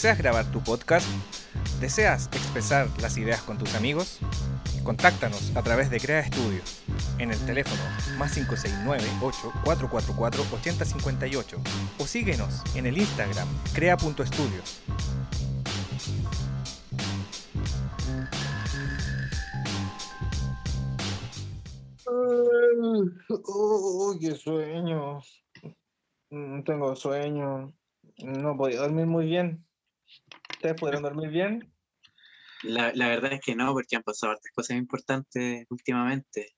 ¿Deseas grabar tu podcast? ¿Deseas expresar las ideas con tus amigos? Contáctanos a través de Crea Estudios en el teléfono más 569-8444-8058 o síguenos en el Instagram crea.estudios. Uy, qué sueño. Mm, Tengo sueño. No podía dormir muy bien. ¿Ustedes pudieron dormir bien? La, la verdad es que no, porque han pasado hartas cosas importantes últimamente.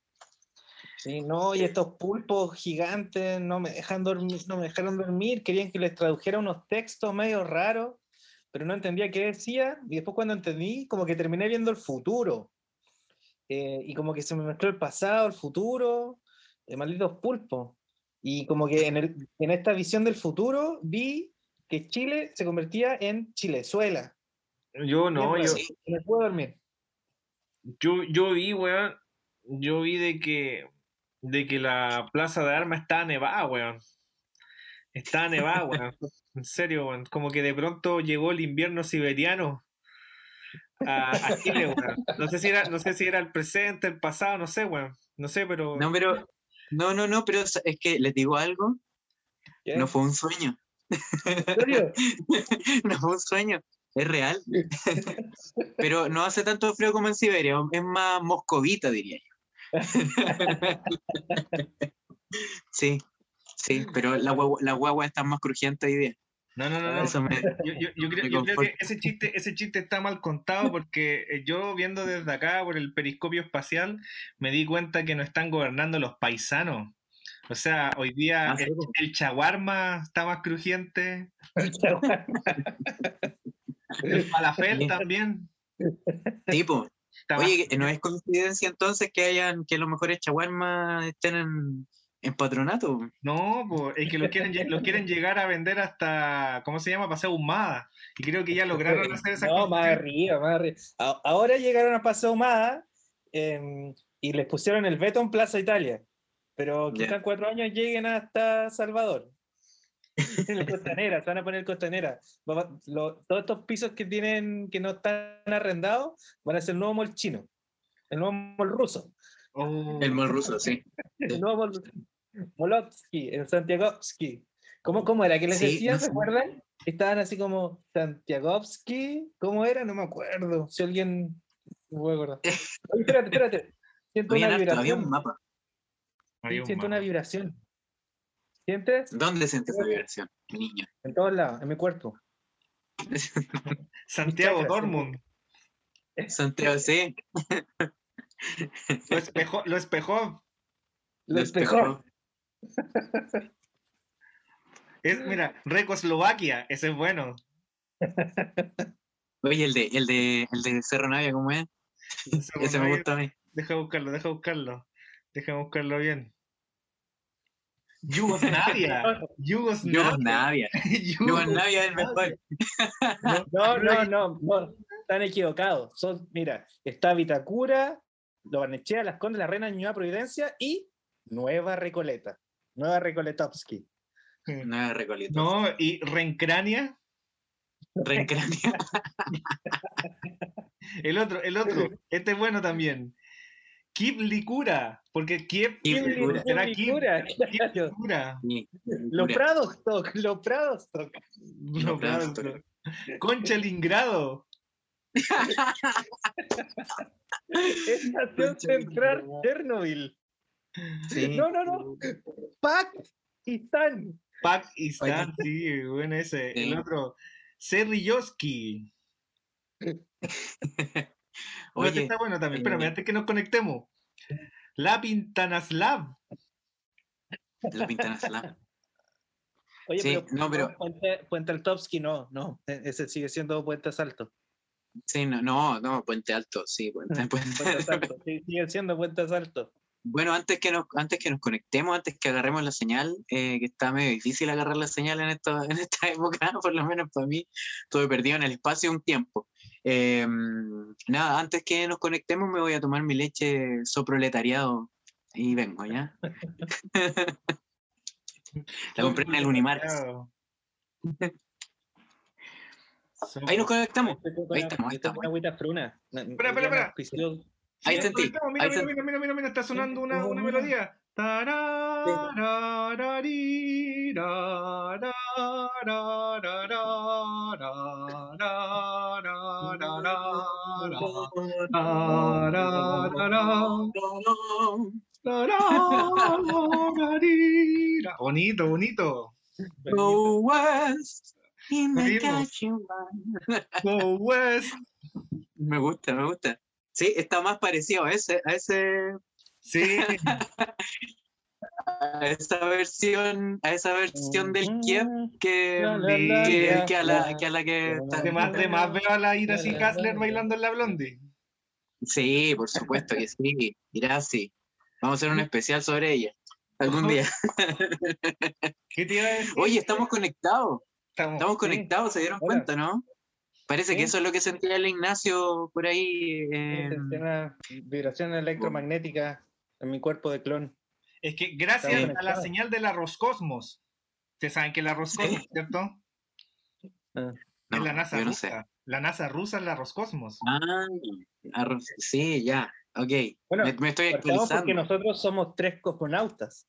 Sí, no, y estos pulpos gigantes no me dejan dormir, no me dejaron dormir, querían que les tradujera unos textos medio raros, pero no entendía qué decía, y después cuando entendí, como que terminé viendo el futuro. Eh, y como que se me mezcló el pasado, el futuro, eh, malditos pulpos. Y como que en, el- en esta visión del futuro vi que Chile se convertía en Chilezuela. Yo no, yo, raro, No puedo dormir. yo, yo vi, weón, yo vi de que, de que la plaza de armas estaba nevada, weón. Estaba nevada, weón. En serio, weón. Como que de pronto llegó el invierno siberiano a, a Chile, weón. No sé si era, no sé si era el presente, el pasado, no sé, weón. No sé, pero. No, pero, no, no, no, pero es es que les digo algo, ¿Qué? no fue un sueño, ¿En serio? no fue un sueño, es real. Pero no hace tanto frío como en Siberia, es más moscovita, diría yo. Sí, sí, pero la guagua, la guagua está más crujiente hoy día. No, no, no, no. Eso me, Yo, yo- yo creo, yo creo que ese chiste, ese chiste está mal contado porque eh, yo viendo desde acá por el periscopio espacial me di cuenta que no están gobernando los paisanos. O sea, hoy día Ah, el, el chaguarma está más crujiente, el falafel Sí. también. tipo, Oye, ¿no es coincidencia entonces que hayan que los mejores chaguarmas estén en, en patronato? No, po, es que lo quieren, lo quieren llegar a vender hasta, ¿cómo se llama? Paseo Humada. Y creo que ya lograron hacer esa No, más arriba, más arriba. Ahora llegaron a Paseo Humada y les pusieron el veto en Plaza Italia. Pero quizás en cuatro años lleguen hasta Salvador. En la costanera, se van a poner costanera. Va- va- lo- todos estos pisos que tienen, que no están arrendados, van a ser el nuevo mall chino. El nuevo mall ruso. Oh, El mall ruso, sí. El nuevo mall Molovsky, el Santiagovsky. ¿Cómo, ¿Cómo era que les Sí, decía? no ¿Se sé. acuerdan? Estaban así como Santiagovsky. ¿Cómo era? No me acuerdo. Si alguien. No me voy a acordar. Oye, espérate, espérate. Siento una harto- había un vibración. mapa. Había Sí, un siento una vibración. ¿Sientes? ¿Dónde sientes esa vibración, niño? En todos lados, en mi cuerpo. Santiago Dortmund. Santiago, sí. Lo espejó, lo espejó. Lo espejó. Es, mira, Recoslovaquia, ese es bueno. Oye, el de, el de, el de Cerro Navia, ¿cómo es? Ese Ese me gusta a mí. Deja buscarlo, deja buscarlo. Déjame buscarlo bien. Yugoslavia. Yugoslavia. Yugoslavia es el mejor. No, no, no, Están equivocados. Son, mira, está Vitacura, Lo Barnechea, Las Condes, La Reina, Nueva Providencia y Nueva Recoleta. Nueva Recoletovsky. Nueva Recoleta. No, y Rencrania. Rencrania. el otro, el otro. Este es bueno también. Kiev Licura, porque Kiev, Licura. será Kiev, Licura, Los Prados los Prados Toc. Los Prados Toc. Concha Lingrado. Estación Central Chernobyl. No, no, no. Pac y Stan. Pac y Stan, sí, bueno ese. El otro, Serrilloski. Oye, está bueno también. Espérame, eh, antes que nos conectemos. La Pintanaslab. La Pintanaslab. Oye, no, pero... Puente, Puente no, no. E-, ese sigue siendo Puente Salto. Sí, no, no, no, Puente Alto, sí, Puente, puente... Alto. Sigue siendo Puente Salto. Bueno, antes que, nos, antes que nos conectemos, antes que agarremos la señal, eh, que está medio difícil agarrar la señal en, esto, en esta época, por lo menos para mí, estuve perdido en el espacio un tiempo. Em, nada, antes que nos conectemos me voy a tomar mi leche soproletariado y vengo, ¿ya? La compré en el Unimares. Ahí nos conectamos. Ahí estamos, ahí estamos. Espera, espera, espera. Ahí sentí. Mira, mira, mira, mira, mira, está sonando una, una melodía. bonito, bonito. Go West. Go Me gusta, me gusta. Sí, está más parecido a ese, a ese. Sí. a esa versión, a esa versión del Kiev que, que, que, a la que a la que. Además, además veo a la Ira Castler bailando en la blondie. Sí, por supuesto que sí. Irá así. Vamos a hacer un especial sobre ella algún día. ¿Qué te iba a decir? Oye, estamos conectados. Estamos- Estamos Sí. conectados, ¿se dieron Hola. cuenta, no? Parece que Sí. eso es lo que sentía el Ignacio por ahí. eh, Una vibración electromagnética en mi cuerpo de clon. Es que gracias a la señal de la Roscosmos. Ustedes saben que la Roscosmos, ¿cierto? Ah. no, la NASA yo no rusa. sé. La NASA rusa es la Roscosmos. Ah, sí, ya. Ok. Bueno, me, me estoy Partamos porque actualizando. nosotros somos tres cosmonautas.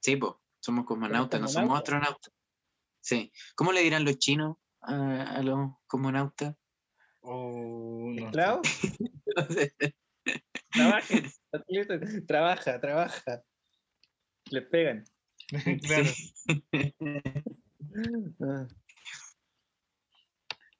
Sí, pues, somos cosmonautas, no somos astronautas. Sí. ¿Cómo le dirán los chinos a, a los cosmonautas? Oh, no Trabaja, trabaja. Le pegan. Claro.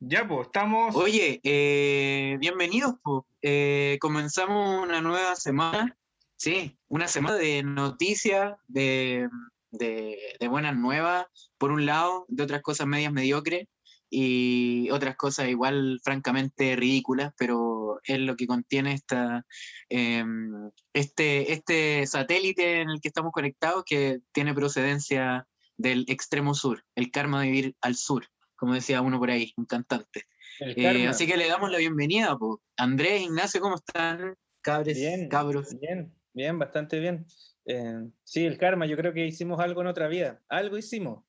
Ya, pues, estamos. Oye, eh, bienvenidos. Eh, comenzamos una nueva semana. Sí, una semana de noticias, de, de, de buenas nuevas, por un lado, de otras cosas medias mediocres y otras cosas igual francamente ridículas, pero es lo que contiene esta, em, este, este satélite en el que estamos conectados que tiene procedencia del extremo sur, el karma de vivir al sur, como decía uno por ahí, un cantante. Eh, así que le damos la bienvenida, po. Andrés, Ignacio, ¿cómo están? Cabres, Bien, cabros. Bien, bien, bastante bien. Eh, sí, el karma, yo creo que hicimos algo en otra vida. Algo hicimos.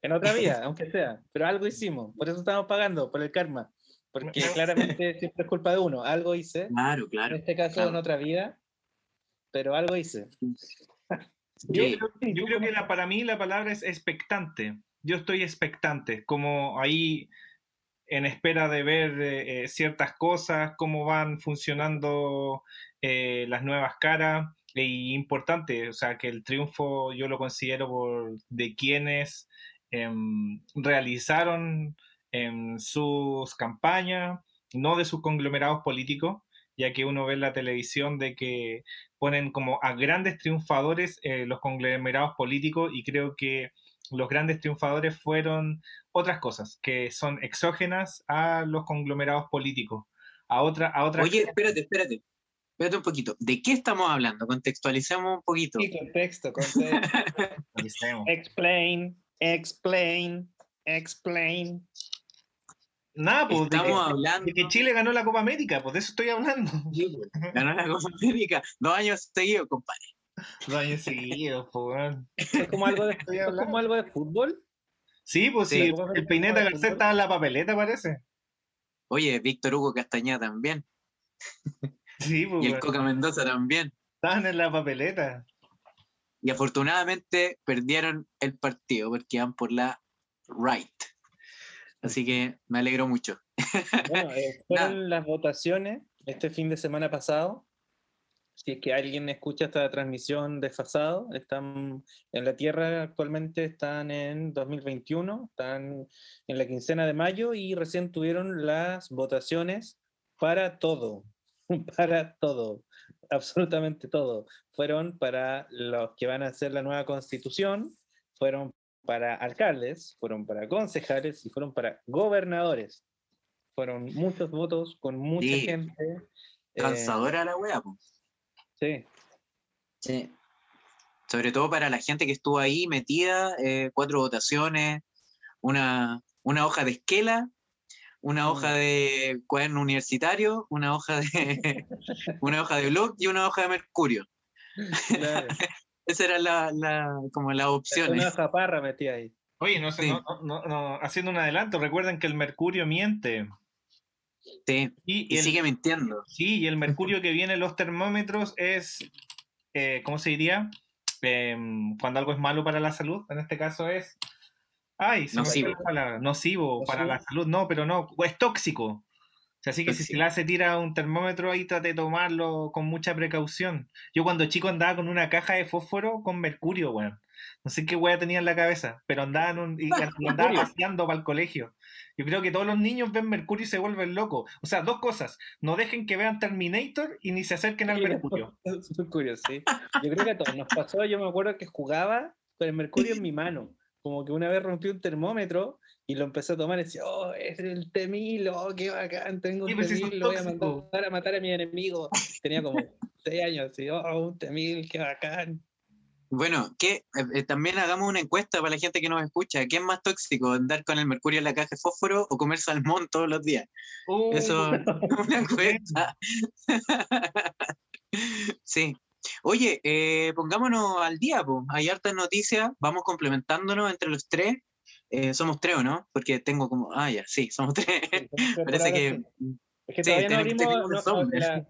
En otra vida, aunque sea. Pero algo hicimos. Por eso estamos pagando, por el karma. Porque claramente siempre es culpa de uno. Algo hice. Claro, En claro. este caso, claro. en otra vida. Pero algo hice. Yo, Sí. creo, yo creo que la, para mí la palabra es expectante. Yo estoy expectante, como ahí en espera de ver eh, eh, ciertas cosas, cómo van funcionando eh, las nuevas caras. Y importante, o sea, que el triunfo yo lo considero de quienes em, realizaron em, sus campañas, no de sus conglomerados políticos, ya que uno ve en la televisión de que ponen como a grandes triunfadores eh, los conglomerados políticos y creo que los grandes triunfadores fueron otras cosas que son exógenas a los conglomerados políticos, a otra, a otras Oye, espérate, espérate. espérate un poquito. ¿De qué estamos hablando? Contextualicemos un poquito. Sí, contexto, contexto. explain, explain, explain. Nada, pues de que, Estamos hablando. de que Chile ganó la Copa América, pues de eso estoy hablando. Ganó la Copa América dos años seguidos, compadre. Dos años seguidos, pues, weón. ¿Es como algo de, es como algo de fútbol? Sí, pues Sí. sí, el Peineta Garcés estaba en la papeleta, parece. Oye, Víctor Hugo Castañeda también. Sí, pues, Y el Coca Mendoza también. estaban en la papeleta. Y afortunadamente perdieron el partido porque iban por la right. Así que me alegro mucho. Bueno, eh, fueron las votaciones este fin de semana pasado. Si es que alguien escucha esta transmisión desfasado, están en la Tierra actualmente, están en 2021, están en la quincena de mayo y recién tuvieron las votaciones para todo, para todo, absolutamente todo. Fueron para los que van a hacer la nueva constitución, fueron para alcaldes, fueron para concejales y fueron para gobernadores. Fueron muchos votos con mucha Sí. gente. eh, Cansadora la wea, po. Sí, Sí. Sobre todo para la gente que estuvo ahí metida, eh, cuatro votaciones, una, una hoja de esquela, una hoja de cuaderno universitario, una hoja de una hoja de blog y una hoja de mercurio. claro. Esas eran la, la- como las opciones. Una zaparra metí ahí. Oye, no sé, Sí. no, no, no, haciendo un adelanto, recuerden que el mercurio miente. Sí, Y, y el, sigue mintiendo. sí, y el mercurio que viene en los termómetros es, eh, ¿cómo se diría? Em, cuando algo es malo para la salud, en este caso es... Ay, se Nocivo. la. Nocivo, para la salud, no, pero no, es tóxico. O sea, así que si se le hace tira un termómetro ahí, trate de tomarlo con mucha precaución. Yo cuando chico andaba con una caja de fósforo con mercurio, weón. No sé qué wea tenía en la cabeza, pero andaba, en un- y, y andaba paseando para el colegio. Yo creo que todos los niños ven Mercurio y se vuelven locos. O sea, dos cosas. No dejen que vean Terminator y ni se acerquen al Mercurio. Curioso, sí. Yo creo que a todos nos pasó. Yo me acuerdo que jugaba con el mercurio en mi mano. Como que una vez rompí un termómetro y lo empecé a tomar y decía, oh, es el temil, oh, qué bacán, tengo un Sí, pues, sí, temil, lo voy a mandar a matar a mi enemigo. Tenía como seis años, así, oh, un temil, qué bacán. Bueno, que también hagamos una encuesta para la gente que nos escucha. ¿Qué es más tóxico, andar con el mercurio en la caja de fósforo o comer salmón todos los días? Uh, Eso es una encuesta. sí. Oye, eh, pongámonos al día, po. hay hartas noticias, vamos complementándonos entre los tres. Eh, somos tres, ¿o no? Porque tengo como. Ah, ya, sí, somos tres. Parece que. Es que Sí, todavía no abrimos. no- la-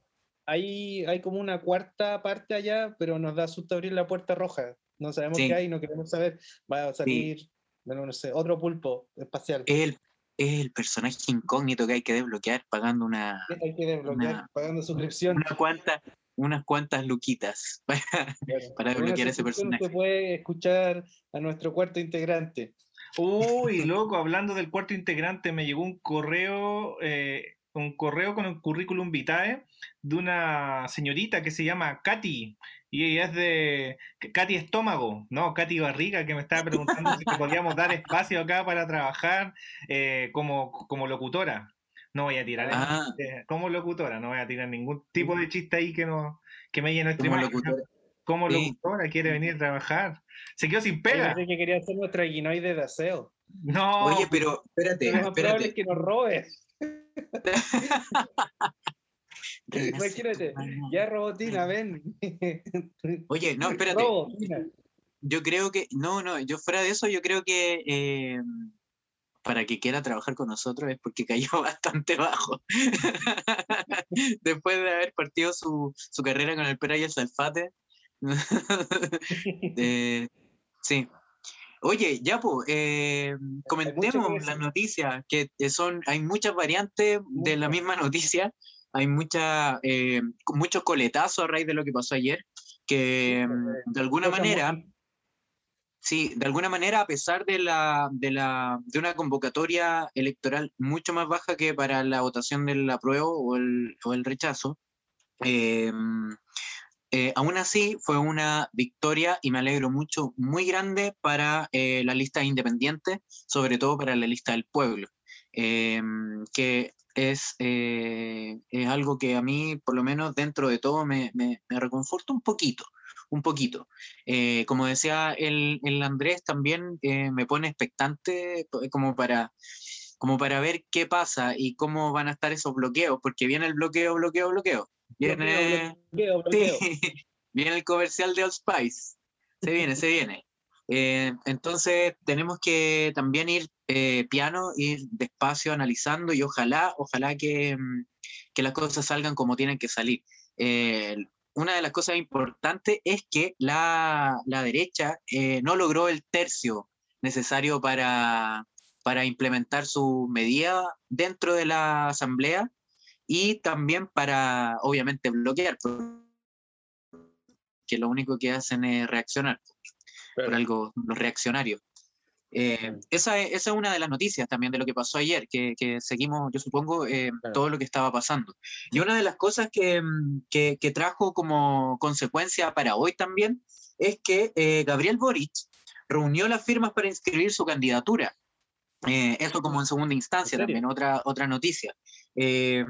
hay, hay como una cuarta parte allá, pero nos da susto abrir la puerta roja. No sabemos Sí. qué hay, no queremos saber. Va a salir, bueno, no sé, otro pulpo espacial. Es el, es el personaje incógnito que hay que desbloquear pagando una, hay que desbloquear, una- pagando suscripción. una cuanta, unas cuantas luquitas para, Claro. para desbloquear ese personaje. Se puede escuchar a nuestro cuarto integrante. Uy, loco, hablando del cuarto integrante, me llegó un correo, eh, un correo con un currículum vitae de una señorita que se llama Katy. Y ella es de Katy Estómago, no, Katy Barriga, que me estaba preguntando si podíamos dar espacio acá para trabajar eh, como, como locutora. No voy a tirar Ah. eh, como locutora, no voy a tirar ningún tipo de chiste ahí que no que me llene nuestra Como imagen. locutora. Como Sí. locutora quiere venir a trabajar. Se quedó sin Yo pega. pensé que quería ser nuestra guinoide de aseo. No. Oye, pero espérate, más probable es espérate. que nos robe. Imagínate, ya Robotina, ven. Oye, no, espérate. Robotina. Yo creo que, no, no, yo fuera de eso, yo creo que eh, para que quiera trabajar con nosotros es porque cayó bastante bajo. Después de haber partido su, su carrera con el Pera y el Salfate. Eh, sí. Oye, ya pues, comentemos que las noticias, que eh, son, hay muchas variantes de la misma noticia, hay mucha, eh, muchos coletazos a raíz de lo que pasó ayer, que mm, de alguna manera, Sí, de alguna manera, a pesar de, la, de, la, de una convocatoria electoral mucho más baja que para la votación del apruebo o el, o el rechazo, eh, eh, aún así fue una victoria y me alegro mucho, muy grande para eh, la lista independiente, sobre todo para la lista del pueblo, eh, que es, eh, es algo que a mí, por lo menos dentro de todo, me, me, reconforta un poquito, un poquito. Como decía el, el Andrés, también me pone expectante como para, como para ver qué pasa y cómo van a estar esos bloqueos, porque viene el bloqueo, bloqueo, bloqueo. Viene, Bloqueo, bloqueo. Sí, viene el comercial de Old Spice. Se viene, se viene. Eh, entonces tenemos que también ir eh, piano, ir despacio analizando y ojalá, ojalá que, mm, que las cosas salgan como tienen que salir. Eh, una de las cosas importantes es que la, la derecha eh, no logró el tercio necesario para, para implementar su medida dentro de la asamblea y también para, obviamente, bloquear, porque lo único que hacen es reaccionar por algo, los reaccionarios. Eh, esa, es, esa es una de las noticias también de lo que pasó ayer, que, que seguimos, yo supongo, eh, Claro. todo lo que estaba pasando. Y una de las cosas que, mm, que, que trajo como consecuencia para hoy también es que eh, Gabriel Boric reunió las firmas para inscribir su candidatura. Eh, eso como en segunda instancia también, otra, otra noticia. Eh,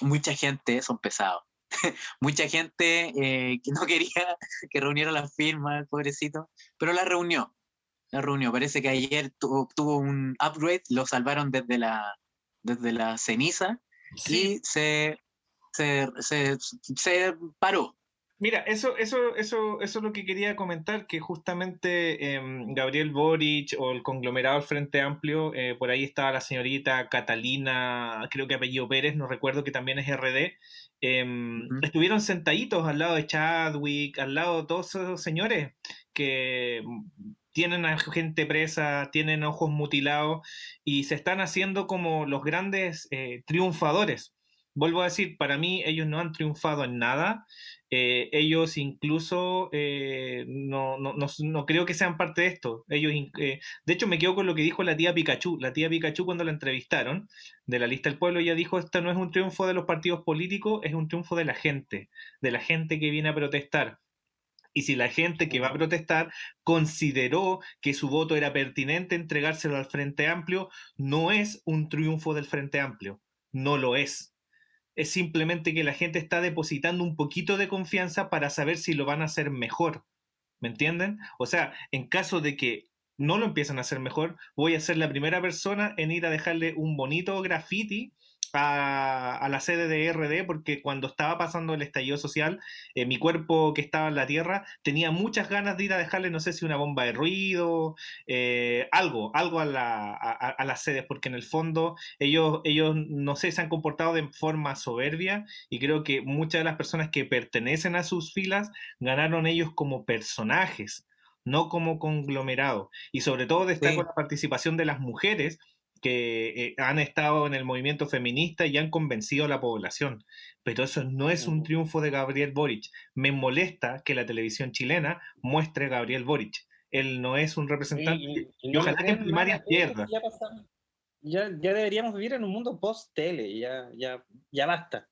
mucha gente, son pesados. mucha gente eh, que no quería que reuniera las firmas, pobrecito, pero la reunió. La reunió. Parece que ayer tuvo, tuvo un upgrade, lo salvaron desde la, desde la ceniza Sí. y se, se, se, se paró. Mira, eso, eso, eso, eso es lo que quería comentar, que justamente em, Gabriel Boric o el conglomerado del Frente Amplio, eh, por ahí estaba la señorita Catalina, creo que apellido Pérez, no recuerdo que también es RD, em, estuvieron sentaditos al lado de Chadwick, al lado de todos esos señores que mm, tienen a gente presa, tienen ojos mutilados y se están haciendo como los grandes eh, triunfadores. Vuelvo a decir, para mí ellos no han triunfado en nada. Eh, ellos incluso eh, no, no, no, no creo que sean parte de esto. Ellos, eh, de hecho, me quedo con lo que dijo la tía Pikachu. La tía Pikachu cuando la entrevistaron de la lista del pueblo, ella dijo, esto no es un triunfo de los partidos políticos, es un triunfo de la gente, de la gente que viene a protestar. Y si la gente que va a protestar consideró que su voto era pertinente entregárselo al Frente Amplio, no es un triunfo del Frente Amplio, no lo es. Es simplemente que la gente está depositando un poquito de confianza para saber si lo van a hacer mejor. ¿Me entienden? O sea, en caso de que no lo empiecen a hacer mejor, voy a ser la primera persona en ir a dejarle un bonito graffiti a, a la sede de RD porque cuando estaba pasando el estallido social, eh, mi cuerpo que estaba en la tierra tenía muchas ganas de ir a dejarle, no sé si una bomba de ruido, eh, algo, algo a, la, a, a, las sedes, porque en el fondo ellos, ellos, no sé, se han comportado de forma soberbia y creo que muchas de las personas que pertenecen a sus filas ganaron ellos como personajes, no como conglomerado. Y sobre todo destaco Sí. la participación de las mujeres que eh, han estado en el movimiento feminista y han convencido a la población. Pero eso no es un Ujú. triunfo de Gabriel Boric. Me molesta que la televisión chilena muestre a Gabriel Boric. Él no es un representante. Y, y- y ojalá que en primarias pierda. Ya, ya, ya deberíamos vivir en un mundo post-tele, ya, ya, ya basta.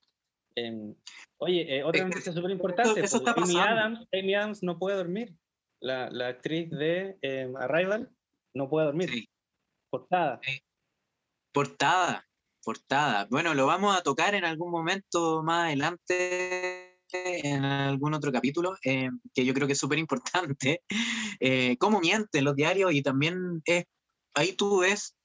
Em, oye, eh, otra Eh, noticia súper importante. está Amy. Adams, Amy Adams no puede dormir. La, la actriz de em, Arrival no puede dormir. Sí. Portada. Portada, portada. Bueno, lo vamos a tocar en algún momento más adelante, en algún otro capítulo, eh, que yo creo que es súper importante. Eh, cómo mienten los diarios y también es, ahí tú ves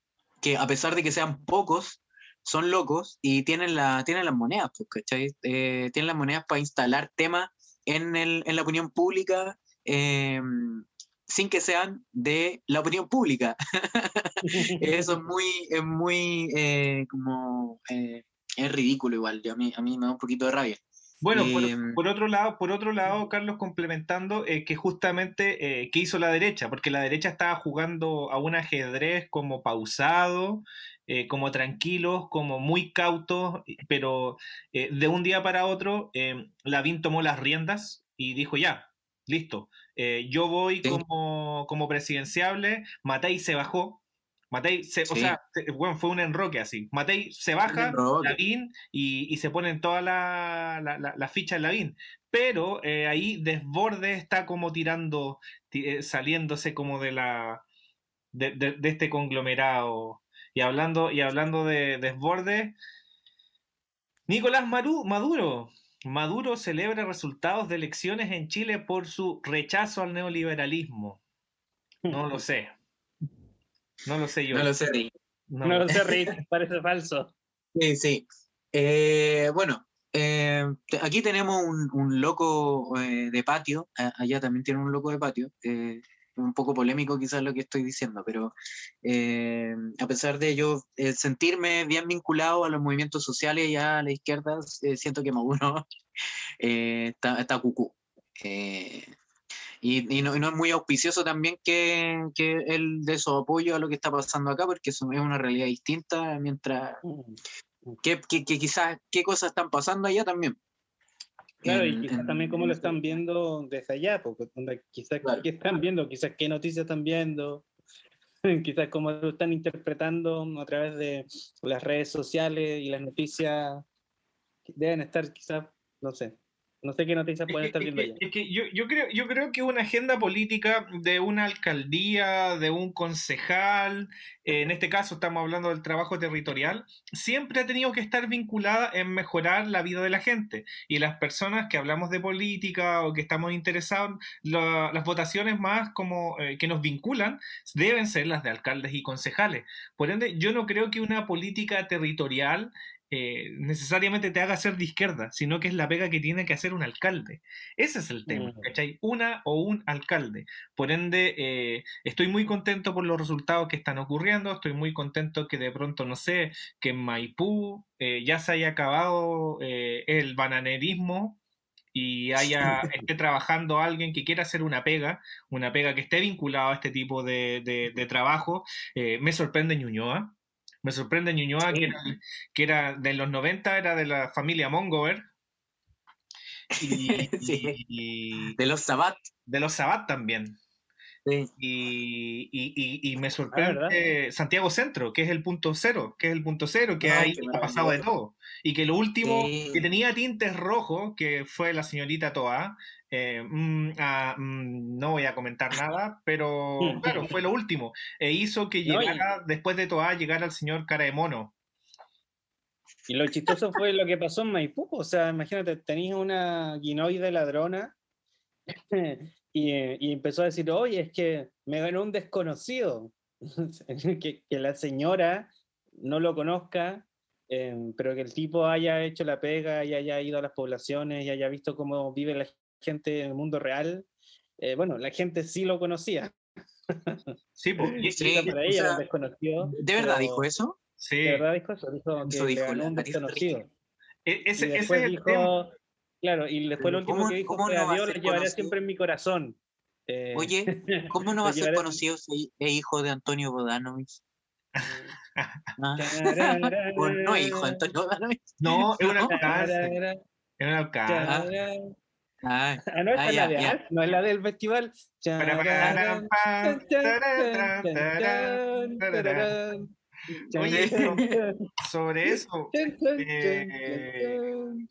que a pesar de que sean pocos, son locos y tienen, la, tienen las monedas, pues, ¿cachai? Eh, tienen las monedas para instalar temas en, en la opinión pública. Sin que sean de la opinión pública. Eso es muy, es muy eh, como eh, es ridículo igual. yo a mí, a mí me da un poquito de rabia. Bueno, por, Em, por otro lado, por otro lado, Carlos, complementando eh, que justamente eh, qué hizo la derecha, porque la derecha estaba jugando a un ajedrez como pausado, eh, como tranquilos, como muy cautos, pero de un día para otro, Lavín tomó las riendas y dijo ya, listo, eh, yo voy Sí. como, como presidenciable, Matei se bajó. Matei, se, o sea, se- bueno, fue un enroque así. Matei se baja. Lavín y, y se ponen todas las la, la, la fichas en Lavín. Pero eh, ahí Desborde está como tirando, ti- eh, saliéndose como de la de, de- de este conglomerado. Y hablando, y hablando de Desborde, Nicolás Maru- Maduro. Maduro celebra resultados de elecciones en Chile por su rechazo al neoliberalismo. No lo sé. No lo sé yo. No lo sé, Rick. No No lo- sé, Rick, parece falso. Sí, sí. Eh, bueno, eh, aquí tenemos un, un loco eh, de patio, allá también tiene un loco de patio, eh, un poco polémico quizás lo que estoy diciendo, pero eh, a pesar de yo eh, sentirme bien vinculado a los movimientos sociales y a la izquierda, eh, siento que Maduro eh, está, está cucú. Eh, y, y no, y no es muy auspicioso también que, que él dé su apoyo a lo que está pasando acá, porque eso es una realidad distinta, mientras que, que, que quizás qué cosas están pasando allá también. Claro, y quizás en- también cómo lo están viendo desde allá, porque quizás Claro. qué están viendo, quizás qué noticias están viendo, quizás cómo lo están interpretando a través de las redes sociales y las noticias deben estar quizás, no sé, no sé qué noticias pueden Es estar viendo es allá. que- es que yo, yo creo, yo creo que una agenda política de una alcaldía, de un concejal, eh, en este caso estamos hablando del trabajo territorial, siempre ha tenido que estar vinculada en mejorar la vida de la gente. Y las personas que hablamos de política o que estamos interesados, la- las votaciones más como eh, que nos vinculan deben ser las de alcaldes y concejales. Por ende, yo no creo que una política territorial eh, necesariamente te haga ser de izquierda, sino que es la pega que tiene que hacer un alcalde. Ese es el tema, Mm. ¿cachai? Una o un alcalde. Por ende, eh, estoy muy contento por los resultados que están ocurriendo, estoy muy contento que de pronto, no sé, que en Maipú eh, ya se haya acabado el bananerismo y haya, esté trabajando alguien que quiera hacer una pega, una pega que esté vinculada a este tipo de, de- de trabajo. Me sorprende Ñuñoa. Me sorprende Ñuñoa, que, era, que era de los 90, era de la familia Mongover. Y, Sí. y De los Sabat. de los Sabat también. Sí. Y, y- y- y me Ah, sorprende Santiago Centro, que es el punto cero, que es el punto cero, que ahí ha pasado de todo. Y que lo último Sí. que tenía tintes rojos, que fue la señorita Toa, eh, mm, ah, mm, no voy a comentar nada, pero claro, fue lo último. E hizo que No, llegara, después de Toa, llegara el señor cara de mono. Y lo chistoso fue lo que pasó en Maipú, o sea, imagínate, tenías una guinoide ladrona y, eh, y empezó a decir, oye, es que me ganó un desconocido, que, que la señora no lo conozca, eh, pero que el tipo haya hecho la pega y haya ido a las poblaciones y haya visto cómo vive la gente en el mundo real. Eh, bueno, la gente sí lo conocía, Sí, po, y- Sí, para o ella era sea, desconocido. ¿De verdad pero- dijo eso? sí, ¿De verdad dijo eso? Dijo que Eso le dijo ganó un desconocido. e- ese, y ese después es el dijo, tema. Claro, y después lo último ¿cómo- que dijo fue no adiós, lo llevaré conocido? siempre en mi corazón. Eh, Oye, ¿cómo no va a ser conocido si es hijo de Antonio Bodanovich? Ah, no es hijo de Antonio Bodanovich. No, es un No. alcance. Es un alcance. Ah, Ah, no, Ah, es ya, la de no es la del festival. Oye, Sobre eso, eh,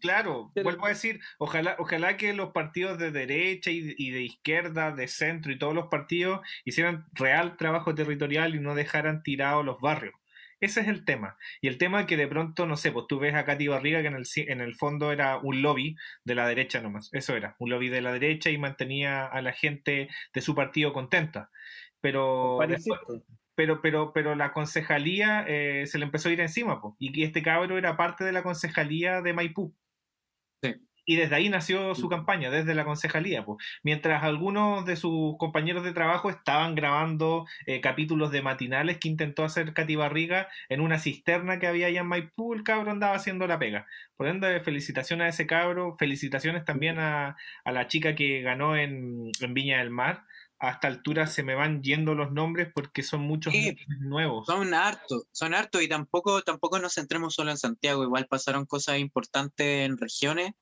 claro, vuelvo a decir, ojalá, ojalá que los partidos de derecha y, y de izquierda, de centro y todos los partidos hicieran real trabajo territorial y no dejaran tirados los barrios. Ese es el tema. Y el tema que de pronto, no sé, pues tú ves a Katy Barriga que en el, en el fondo era un lobby de la derecha nomás. Eso era, un lobby de la derecha y mantenía a la gente de su partido contenta. Pero. Pero, pero, pero la concejalía eh, se le empezó a ir encima, po, y este cabro era parte de la concejalía de Maipú. Sí. Y desde ahí nació su campaña, desde la concejalía. po. Mientras algunos de sus compañeros de trabajo estaban grabando eh, capítulos de matinales que intentó hacer Katy Barriga en una cisterna que había allá en Maipú, el cabro andaba haciendo la pega. Por ende, felicitaciones a ese cabro, felicitaciones también a, a la chica que ganó en, en Viña del Mar. A esta altura se me van yendo los nombres porque son muchos Sí, nuevos. Son hartos, son hartos y tampoco, tampoco nos centremos solo en Santiago, igual pasaron cosas importantes en regiones,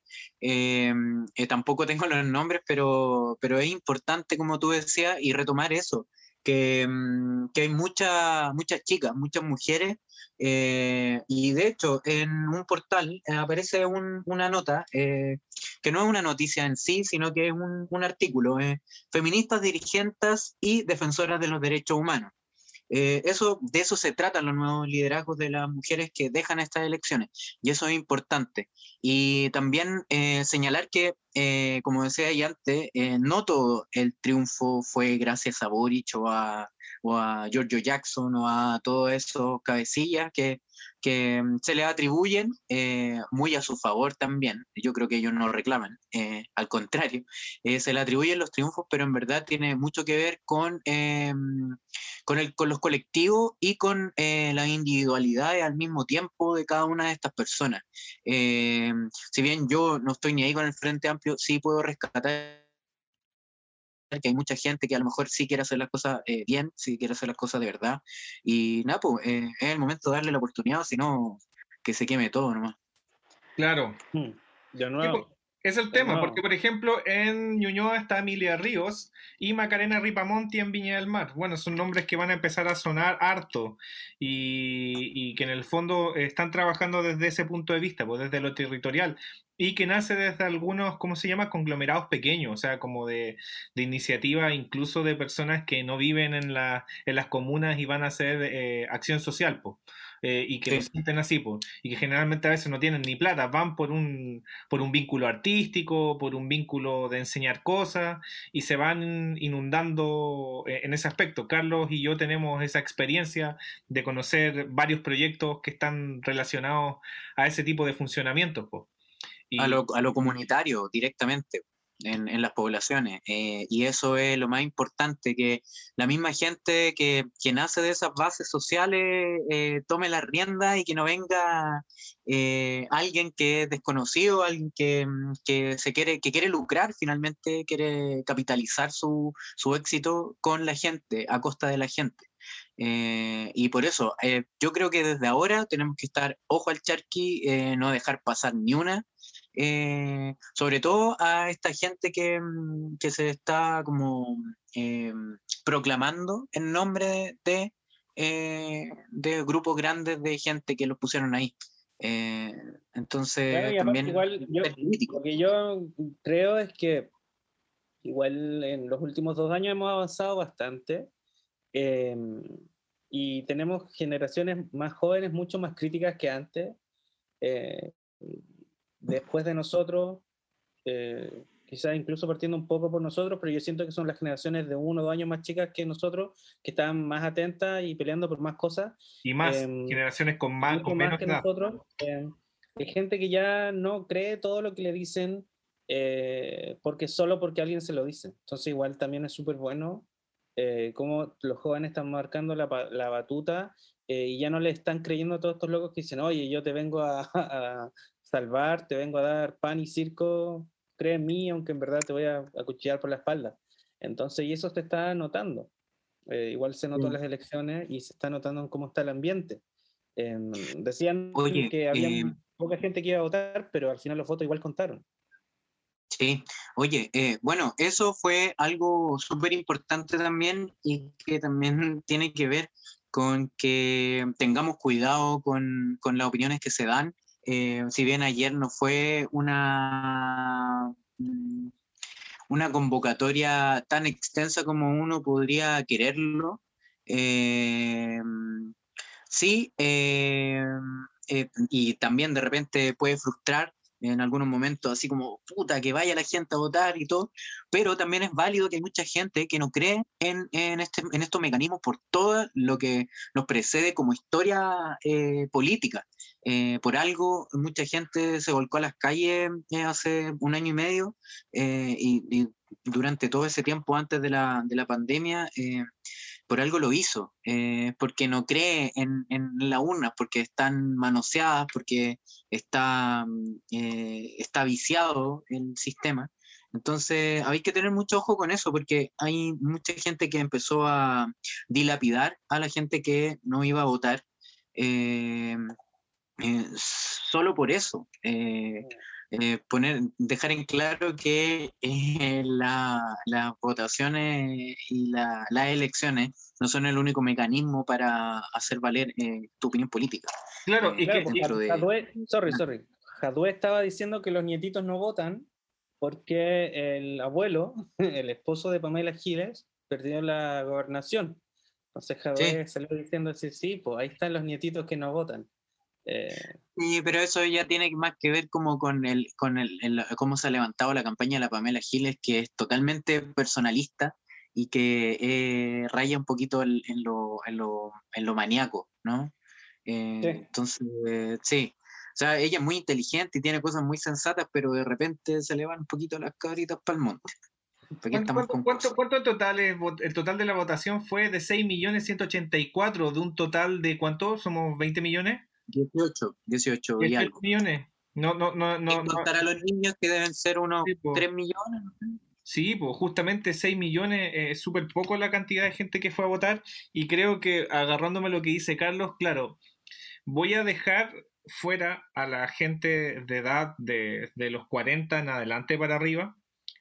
eh, eh, tampoco tengo los nombres, pero, pero es importante, como tú decías, y retomar eso, que, mm, que hay muchas muchas chicas, muchas mujeres, eh, y de hecho en un portal eh, aparece un- una nota, eh, que no es una noticia en sí, sino que es un, artículo, feministas, dirigentes y defensoras de los derechos humanos. Eso, de eso se tratan los nuevos liderazgos de las mujeres que dejan estas elecciones, y eso es importante. Y también señalar que, eh, como decía ya antes, no todo el triunfo fue gracias a Boric o a, o a Giorgio Jackson o a todos esos cabecillas que que mm, se le atribuyen eh, muy a su favor también. Yo creo que ellos no reclaman, eh, al contrario, eh, se le atribuyen los triunfos, pero en verdad tiene mucho que ver con, con, el, con los colectivos y con las individualidades al mismo tiempo de cada una de estas personas. si bien yo no estoy ni ahí con el Frente Amplio, sí puedo rescatar que hay mucha gente que a lo mejor sí quiere hacer las cosas eh, bien, sí quiere hacer las cosas de verdad. Y nada, pues eh, es el momento de darle la oportunidad, si no, que se queme todo nomás. Claro. Hmm. De nuevo. Es el tema, porque por ejemplo en Ñuñoa está Emilia Ríos y Macarena Ripamonti en Viña del Mar. Bueno, son nombres que van a empezar a sonar harto y, que en el fondo están trabajando desde ese punto de vista, pues desde lo territorial y que nace desde algunos, ¿cómo se llama?, conglomerados pequeños, o sea, como de, de iniciativa incluso de personas que no viven en, la, en las comunas y van a hacer eh, acción social, pues. Eh, y que lo sienten así, y que generalmente a veces no tienen ni plata, van por un, por un vínculo artístico, por un vínculo de enseñar cosas, y se van inundando eh, en ese aspecto. Carlos y yo tenemos esa experiencia de conocer varios proyectos que están relacionados a ese tipo de funcionamiento. Pues. A, lo, a lo comunitario directamente en, las poblaciones. Eh, y eso es lo más importante, que la misma gente que, que nace de esas bases sociales eh, tome la rienda y que no venga eh, alguien que es desconocido, alguien que, que, se quiere, que quiere lucrar finalmente, quiere capitalizar su, su éxito con la gente, a costa de la gente. y por eso, yo creo que desde ahora tenemos que estar ojo al charqui, no dejar pasar ni una, eh, sobre todo a esta gente que, mm, que se está como eh, proclamando en nombre de, eh, de grupos grandes de gente que los pusieron ahí. entonces, también igual yo, lo que yo creo es que igual en los últimos dos años hemos avanzado bastante y tenemos generaciones más jóvenes mucho más críticas que antes después de nosotros, eh, quizás incluso partiendo un poco por nosotros, pero yo siento que son las generaciones de uno o dos años más chicas que nosotros, que están más atentas y peleando por más cosas. Y más em, generaciones con más, con menos que nosotros. Em, hay gente que ya no cree todo lo que le dicen eh, porque solo porque alguien se lo dice. Entonces igual también es súper bueno eh, cómo los jóvenes están marcando la, la batuta y ya no le están creyendo a todos estos locos que dicen, oye, yo te vengo a, salvar, te vengo a dar pan y circo, cree en mí, aunque en verdad te voy a acuchillar por la espalda. Entonces, y eso se está notando. Eh, igual se notó en las elecciones y se está notando en cómo está el ambiente. Em, decían que había eh, poca gente que iba a votar, pero al final los votos igual contaron. Sí, oye, eh, bueno, eso fue algo súper importante también y que también tiene que ver con que tengamos cuidado con, con las opiniones que se dan eh, si bien ayer no fue una, mm, una convocatoria tan extensa como uno podría quererlo, eh, sí, eh, y también de repente puede frustrar en algunos momentos, así como, puta, que vaya la gente a votar y todo, pero también es válido que hay mucha gente que no cree en, en, este, en estos mecanismos por todo lo que nos precede como historia política. Eh, por algo, mucha gente se volcó a las calles eh, hace un año y medio eh, y, durante todo ese tiempo antes de la, de la pandemia, por algo lo hizo, porque no cree en, la urna, porque están manoseadas, porque está, está viciado el sistema. Entonces, hay que tener mucho ojo con eso, porque hay mucha gente que empezó a dilapidar a la gente que no iba a votar. Eh, solo por eso. Eh, eh, poner, dejar en claro que las votaciones y las elecciones no son el único mecanismo para hacer valer tu opinión política. Claro, y que... sorry, sorry. Jadue estaba diciendo que los nietitos no votan porque el abuelo, el esposo de Pamela Giles, perdió la gobernación. Entonces Jadwe salió diciendo, sí, sí, pues ahí están los nietitos que no votan. Eh, Sí, pero eso ya tiene más que ver como con el, con el, el- cómo se ha levantado la campaña de la Pamela Giles, que es totalmente personalista y que eh, raya un poquito el- en, lo, en, lo, en lo maníaco, ¿no? Eh, Sí. Entonces, sí. O sea, ella es muy inteligente y tiene cosas muy sensatas, pero de repente se le van un poquito las cabritas para el monte. ¿Cuánto, cuánto- cuánto- en total es el total de la votación fue de 6.184 de un total de cuánto? ¿Somos 20 millones? 18, 18 y 18 algo. millones. No, no, no, no, Sin no. los niños que deben ser unos Sí, po. 3 millones. Sí, pues justamente 6 millones eh, es súper poco la cantidad de gente que fue a votar y creo que agarrándome lo que dice Carlos, claro, voy a dejar fuera a la gente de edad de, de los 40 en adelante para arriba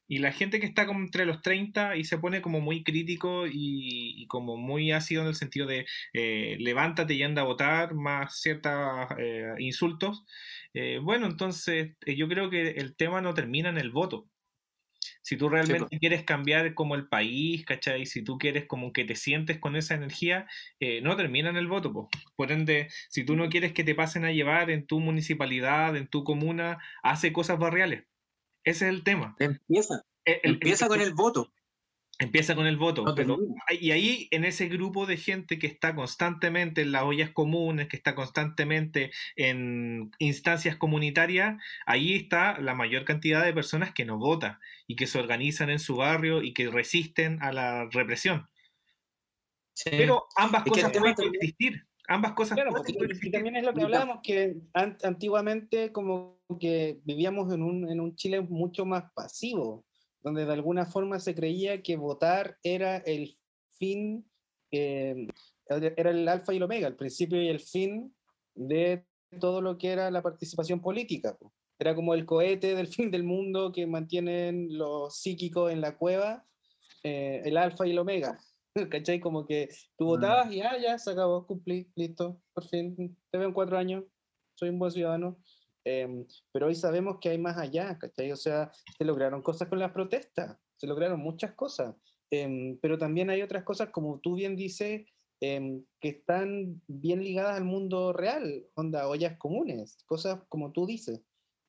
y la gente que está como entre los 30 y se pone como muy crítico y, y como muy ácido en el sentido de eh, levántate y anda a votar, más ciertos eh, insultos. Eh, bueno, entonces yo creo que el tema no termina en el voto. Si tú realmente quieres cambiar como el país, ¿cachai? Si tú quieres como que te sientes con esa energía, eh, no termina en el voto, po. Por ende, si tú no quieres que te pasen a llevar en tu municipalidad, en tu comuna, hace cosas barriales. Ese es el tema. Empieza, El- el- empieza con el voto. Empieza con el voto. No pero- y ahí, en ese grupo de gente que está constantemente en las ollas comunes, que está constantemente en instancias comunitarias, ahí está la mayor cantidad de personas que no votan y que se organizan en su barrio y que resisten a la represión. Sí. Pero ambas Es cosas pueden también- coexistir. Ambas cosas Claro, porque y también es lo que hablábamos, que an- antiguamente como que vivíamos en un, en un Chile mucho más pasivo, donde de alguna forma se creía que votar era el fin, eh, era el alfa y el omega, el principio y el fin de todo lo que era la participación política. po. Era como el cohete del fin del mundo que mantienen los psíquicos en la cueva, eh, el alfa y el omega. ¿Cachai? Como que tú Mm. votabas y ah, ya se acabó, cumplí, listo, por fin, te veo en cuatro años, soy un buen ciudadano. Em, pero hoy sabemos que hay más allá, ¿cachai? O sea, se lograron cosas con las protestas, se lograron muchas cosas, em, pero también hay otras cosas, como tú bien dices, em, que están bien ligadas al mundo real, onda, ollas comunes, cosas como tú dices.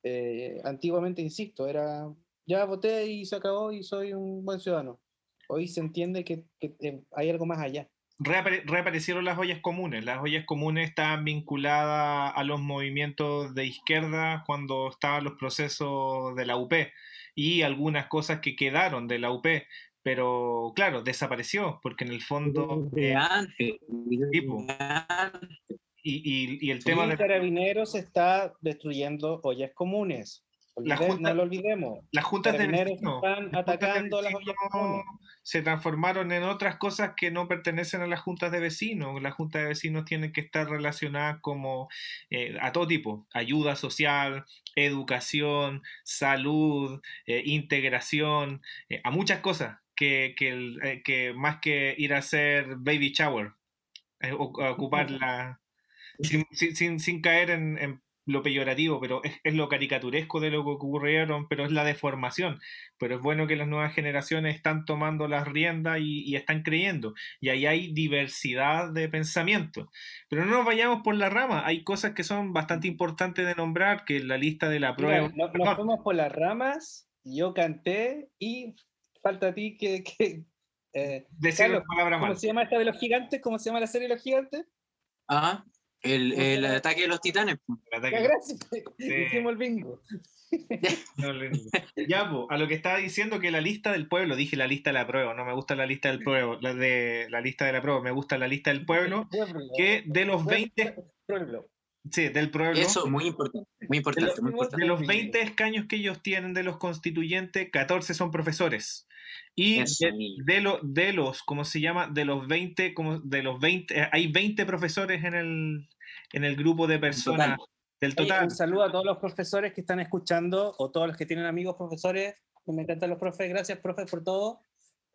Eh, antiguamente, insisto, era, ya voté y se acabó y soy un buen ciudadano. Hoy se entiende que, que, em, hay algo más allá. Reapare- reaparecieron las ollas comunes. Las ollas comunes estaban vinculadas a los movimientos de izquierda cuando estaban los procesos de la UP y algunas cosas que quedaron de la UP. Pero claro, desapareció porque en el fondo... De eh, antes, tipo. de antes. y, y- y el tema de Carabineros está destruyendo ollas comunes. La Olvide- Junta- no lo olvidemos. las juntas de vecinos, están las juntas de las ollas se transformaron en otras cosas que no pertenecen a las juntas de vecinos. Las juntas de vecinos tienen que estar relacionadas como eh, a todo tipo, ayuda social, educación, salud, eh, integración, eh, a muchas cosas que, que, que más que ir a hacer baby shower, ocupar la... Sin, sin- sin- sin caer en, en lo peyorativo, pero es, es lo caricaturesco de lo que ocurrieron, pero es la deformación. Pero es bueno que las nuevas generaciones están tomando las riendas y, y están creyendo. Y ahí hay diversidad de pensamiento. Pero no nos vayamos por la rama. Hay cosas que son bastante importantes de nombrar, que la lista de la Mira, prueba. no- nos fuimos por las ramas, yo canté y falta a ti que... que eh, Decir Carlos, la palabra ¿Cómo mal. se llama esta de los gigantes? ¿Cómo se llama la serie de los gigantes? Ah, el, ¿Cómo el llama? ataque de los titanes. po. El ataque- Ya, gracias. Sí. Hicimos el bingo. No, Ya, po, a lo que estaba diciendo que la lista del pueblo, dije la lista de la prueba, no me gusta la lista del pueblo, la de la lista de la prueba, me gusta la lista del pueblo, Pueblo. que de los 20, Pueblo. Sí, del pueblo, Eso, muy importante, muy importante, muy de importante. los 20 escaños que ellos tienen de los constituyentes, 14 son profesores. Y Eso, de, de lo- de los, ¿cómo se llama? De los 20, como de los 20, eh, hay 20 profesores en el, en el grupo de personas total. del Oye, total. un saludo a todos los profesores que están escuchando o todos los que tienen amigos profesores. Me encantan los profes. Gracias, profes, por todo.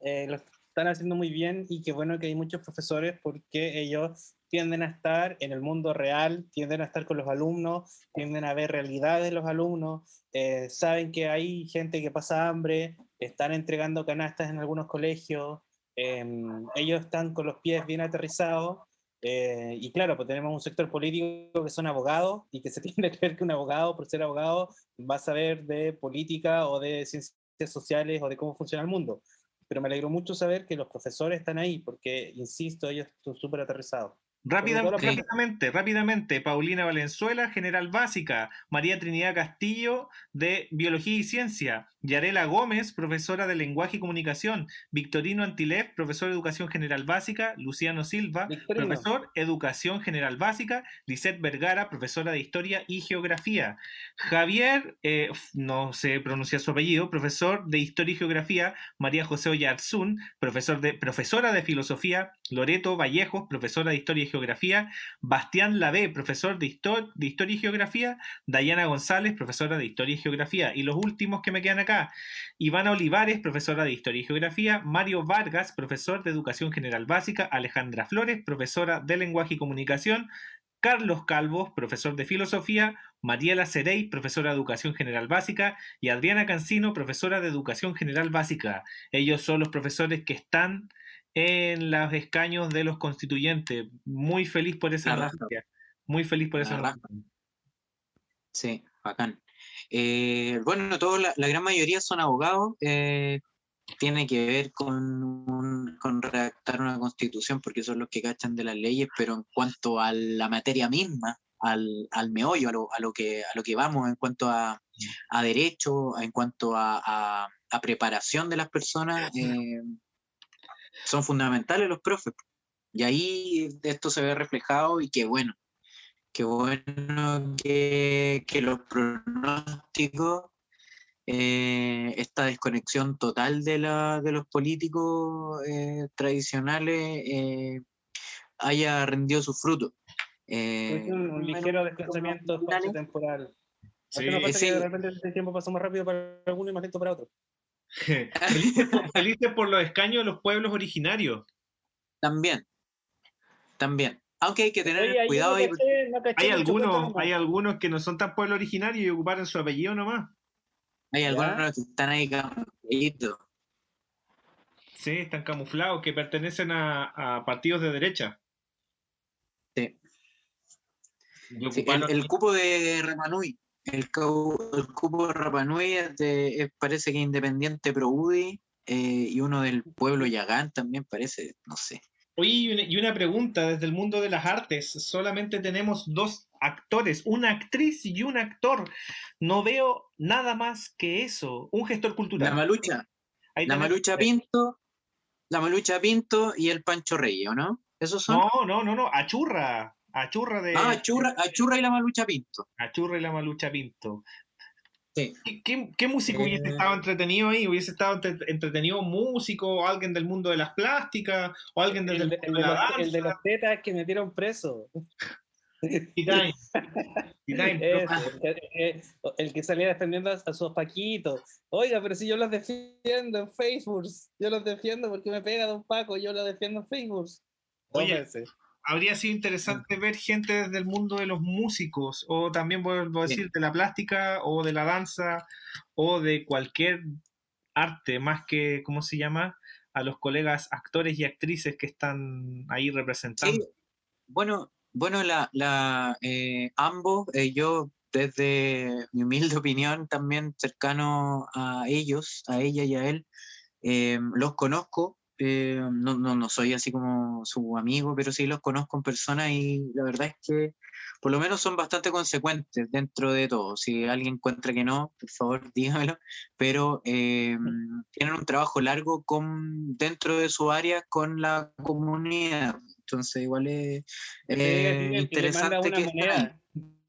Eh, lo están haciendo muy bien y qué bueno que hay muchos profesores porque ellos tienden a estar en el mundo real, tienden a estar con los alumnos, tienden a ver realidades de los alumnos, eh, saben que hay gente que pasa hambre, están entregando canastas en algunos colegios, em, ellos están con los pies bien aterrizados. eh, y claro, pues tenemos un sector político que son abogados y que se tiene que ver que un abogado, por ser abogado, va a saber de política o de ciencias sociales o de cómo funciona el mundo. Pero me alegro mucho saber que los profesores están ahí, porque, insisto, ellos están súper aterrizados. Rápidamente, rápidamente, Paulina Valenzuela, general básica, María Trinidad Castillo, de Biología y Ciencia, Yarela Gómez, profesora de Lenguaje y Comunicación, Victorino Antilef, profesor de Educación General Básica, Luciano Silva, Victorino. profesor Educación General Básica, Lisette Vergara, profesora de Historia y Geografía, Javier, eh, no sé pronunciar su apellido, profesor de Historia y Geografía, María José Oyarzún, profesor de, profesora de Filosofía, Loreto Vallejos, profesora de Historia y Geografía, Bastián Lavé, profesor de, Histo- de Historia y Geografía, Dayana González, profesora de Historia y Geografía, y los últimos que me quedan acá, Ivana Olivares, profesora de Historia y Geografía, Mario Vargas, profesor de Educación General Básica, Alejandra Flores, profesora de Lenguaje y Comunicación, Carlos Calvos, profesor de Filosofía, Mariela Cerey, profesora de Educación General Básica, y Adriana Cancino, profesora de Educación General Básica. Ellos son los profesores que están en los escaños de los constituyentes. Muy feliz por esa noticia. Muy feliz por esa noticia. Sí, bacán. Eh, bueno, todos, la, la gran mayoría son abogados. eh, tiene que ver con, con redactar una constitución porque son los que cachan de las leyes, pero en cuanto a la materia misma, al, al meollo, a lo, a lo que, a lo que vamos, en cuanto a, a derecho, en cuanto a, a- preparación de las personas, eh, son fundamentales los profes. Y ahí esto se ve reflejado y qué bueno. Qué bueno que, que los pronósticos, eh, esta desconexión total de, la, de los políticos eh, tradicionales eh, haya rendido sus frutos. Eh, Es un, ligero desplazamiento temporal. Sí. no Sí. que de repente el tiempo pasa más rápido para alguno y más lento para otro. felices, por, felices por los escaños de los pueblos originarios. También, también. Aunque hay que tener Oye, cuidado ahí. caché- no caché Hay algunos, cuéntanos. hay algunos que no son tan pueblo originario y ocuparon su apellido nomás. Hay ¿Ya? algunos que están ahí camufladitos. Sí, están camuflados, que pertenecen a, a partidos de derecha. Sí. El, cupo de Rapanui, el, cu- el cupo de Rapanui es de- es- parece que independiente pro UDI eh, y uno del pueblo Yagán también parece, no sé. Oye, y una, y una pregunta desde el mundo de las artes. Solamente tenemos dos actores, una actriz y un actor. No veo nada más que eso. Un gestor cultural. La Malucha, Ahí la Malucha Pinto, la Malucha Pinto y el Pancho Reyes, ¿o no? ¿Esos son? No, no, no, no. Achurra. Achurra de. Ah, Churra, Achurra y la Malucha Pinto. Achurra y la Malucha Pinto. Sí. ¿Qué, músico hubiese Eh. estado entretenido ahí? ¿Hubiese estado entre- entretenido un músico o alguien del mundo de las plásticas o alguien del, El, del de- el mundo de de la el de danza? los tetas que metieron preso. T-Time. T-Time, Ese, el, que- salía defendiendo a, sus paquitos. Oiga, pero si yo los defiendo en Facebook, yo los defiendo porque me pega Don Paco, yo los defiendo en Facebook. Oye. Habría sido interesante ver gente desde el mundo de los músicos, o también vuelvo a decir de la plástica, o de la danza, o de cualquier arte, más que, ¿cómo se llama? A los colegas actores y actrices que están ahí representando. Sí, bueno, bueno, la, la, eh, ambos, eh, yo desde mi humilde opinión, también cercano a ellos, a ella y a él, eh, los conozco, eh, no, no, no soy así como su amigo, pero sí los conozco en persona y la verdad es que por lo menos son bastante consecuentes dentro de todo. Si alguien encuentra que no, por favor dígamelo, pero eh, tienen un trabajo largo con, dentro de su área con la comunidad. Entonces igual es eh, que interesante una que ahí. moneda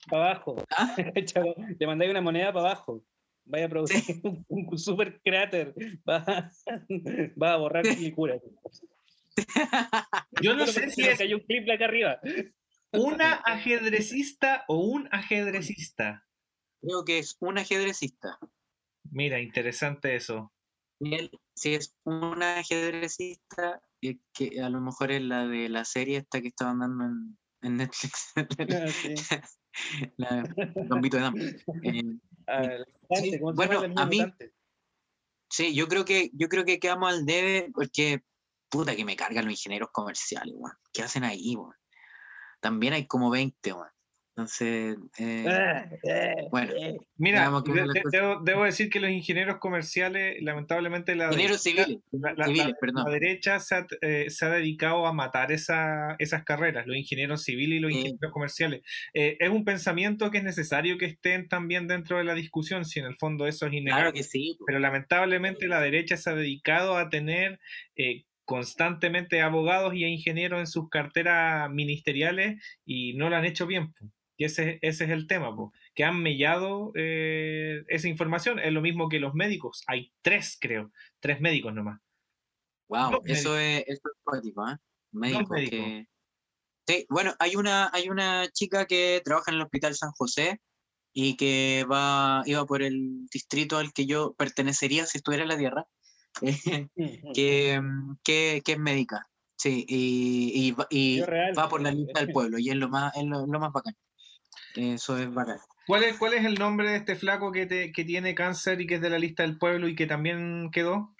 para abajo. ¿Ah? Le mandáis una moneda para abajo. Vaya a producir un, un super cráter. Va, va a borrar Quilicura. Yo no sé si es cayó un clip acá arriba. una ajedrecista o un ajedrecista. Creo que es un ajedrecista. Mira, interesante eso. Y él, si es un ajedrecista, que a lo mejor es la de la serie esta que estaban dando en, en Netflix, Ah, sí. la de Dama. Eh, Ah, el mutante, Sí, ¿cómo se bueno, a mí- mutante? Sí, yo creo que yo creo que quedamos al debe porque puta que me cargan los ingenieros comerciales, weón. ¿Qué hacen ahí, weón? También hay como 20, weón. Entonces, eh, bueno. Mira, que de- una de- cosa- debo, debo decir que los ingenieros comerciales, lamentablemente, la Ingenieros derecha- civiles, la, la- civiles, la- perdón. la derecha se ha, eh, se ha dedicado a matar esa- esas carreras, los ingenieros civiles y los Sí. ingenieros comerciales. Eh, es un pensamiento que es necesario que estén también dentro de la discusión, si en el fondo eso es innegable. Claro que sí. Pero lamentablemente la derecha se ha dedicado a tener eh, constantemente abogados y ingenieros en sus carteras ministeriales y no lo han hecho bien. Y ese, ese es el tema, po, que han mellado eh, esa información. Es lo mismo que los médicos. Hay tres, creo, tres médicos nomás. Wow, Dos eso es, eso es cuático, ¿eh? Médico médicos. que... Sí, bueno, hay una, hay una chica que trabaja en el Hospital San José y que va, iba por el distrito al que yo pertenecería si estuviera en la Tierra, que, mm, que, que es médica. Sí, y, y va- y va por la lista del pueblo y es lo más, es lo, lo más bacán. Eso es bacán. ¿Cuál es, ¿Cuál es el nombre de este flaco que, te- que tiene cáncer y que es de la lista del pueblo y que también quedó?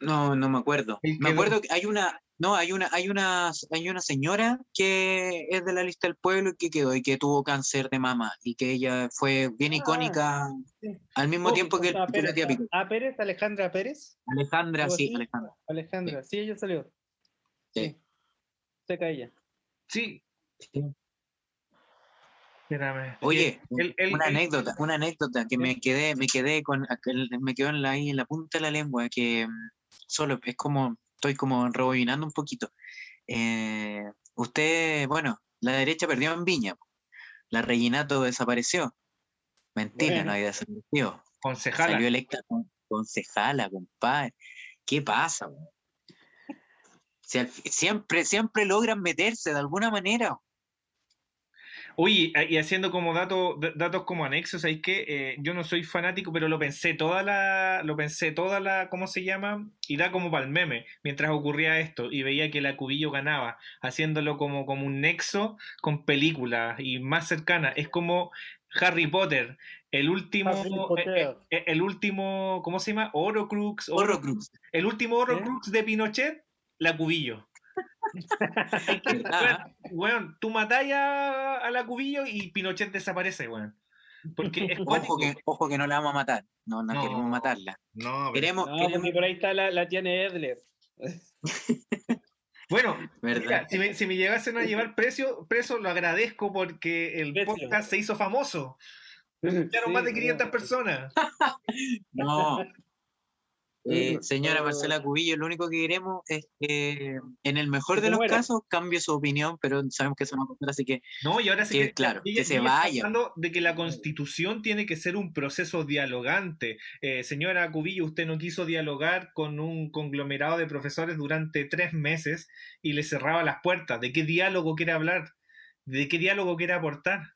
No, no me acuerdo. El Me acuerdo que hay una, no, hay una, hay una, hay una señora que es de la lista del pueblo y que quedó y que tuvo cáncer de mama y que ella fue bien Ah, icónica sí. al mismo Oh, tiempo que, la Pérez, tía Pico. ah, Pérez, Alejandra Pérez. Alejandra, sí, así. Alejandra. Alejandra, sí, ella salió. Sí. Seca ella. Sí. Espérame. Oye, El- el- una el- anécdota, una anécdota que me quedé, me quedé con, me quedó en la, ahí en la punta de la lengua, que mm, solo es como, estoy como rebobinando un poquito. Eh, usted, bueno, la derecha perdió en Viña, la Reginato desapareció. Mentira, Bueno. no había desaparecido. concejala. Salió electa con- concejala, compadre. ¿Qué pasa? Si al siempre, siempre logran meterse de alguna manera. Oye, y haciendo como datos datos como anexos, ¿sabéis que eh, yo no soy fanático, pero lo pensé toda la, lo pensé toda la, ¿cómo se llama? Y da como para el meme, mientras ocurría esto, y veía que la Cubillo ganaba, haciéndolo como, como un nexo con películas y más cercana. Es como Harry Potter, el último, eh, Potter. eh, eh, el último, ¿cómo se llama? Horocrux, Oro- Horrocrux, el último ¿Eh? Horocrux de Pinochet, la Cubillo. ¿Verdad? Weón, tú matáis a, a la Cubillo y Pinochet desaparece, weón. Porque es cuático. Ojo que, ojo que no la vamos a matar. No, no, No. queremos matarla. No, Queremos, No, queremos, porque por ahí está la, la Tiane Edler. Bueno, ¿verdad? mira, si, me, si me llegasen a llevar precio, preso, lo agradezco porque el Precio. podcast se hizo famoso. Escucharon más de Sí, 500 no. personas. No. Eh, señora oh. Marcela Cubillo, lo único que queremos es que, en el mejor Que de los muera. casos, cambie su opinión, pero sabemos que eso no va a pasar, así que No, y ahora sí Que, claro, ella- que se vaya. hablando de que la constitución tiene que ser un proceso dialogante. Eh, señora Cubillo, usted no quiso dialogar con un conglomerado de profesores durante tres meses y le cerraba las puertas. ¿De qué diálogo quiere hablar? ¿De qué diálogo quiere aportar?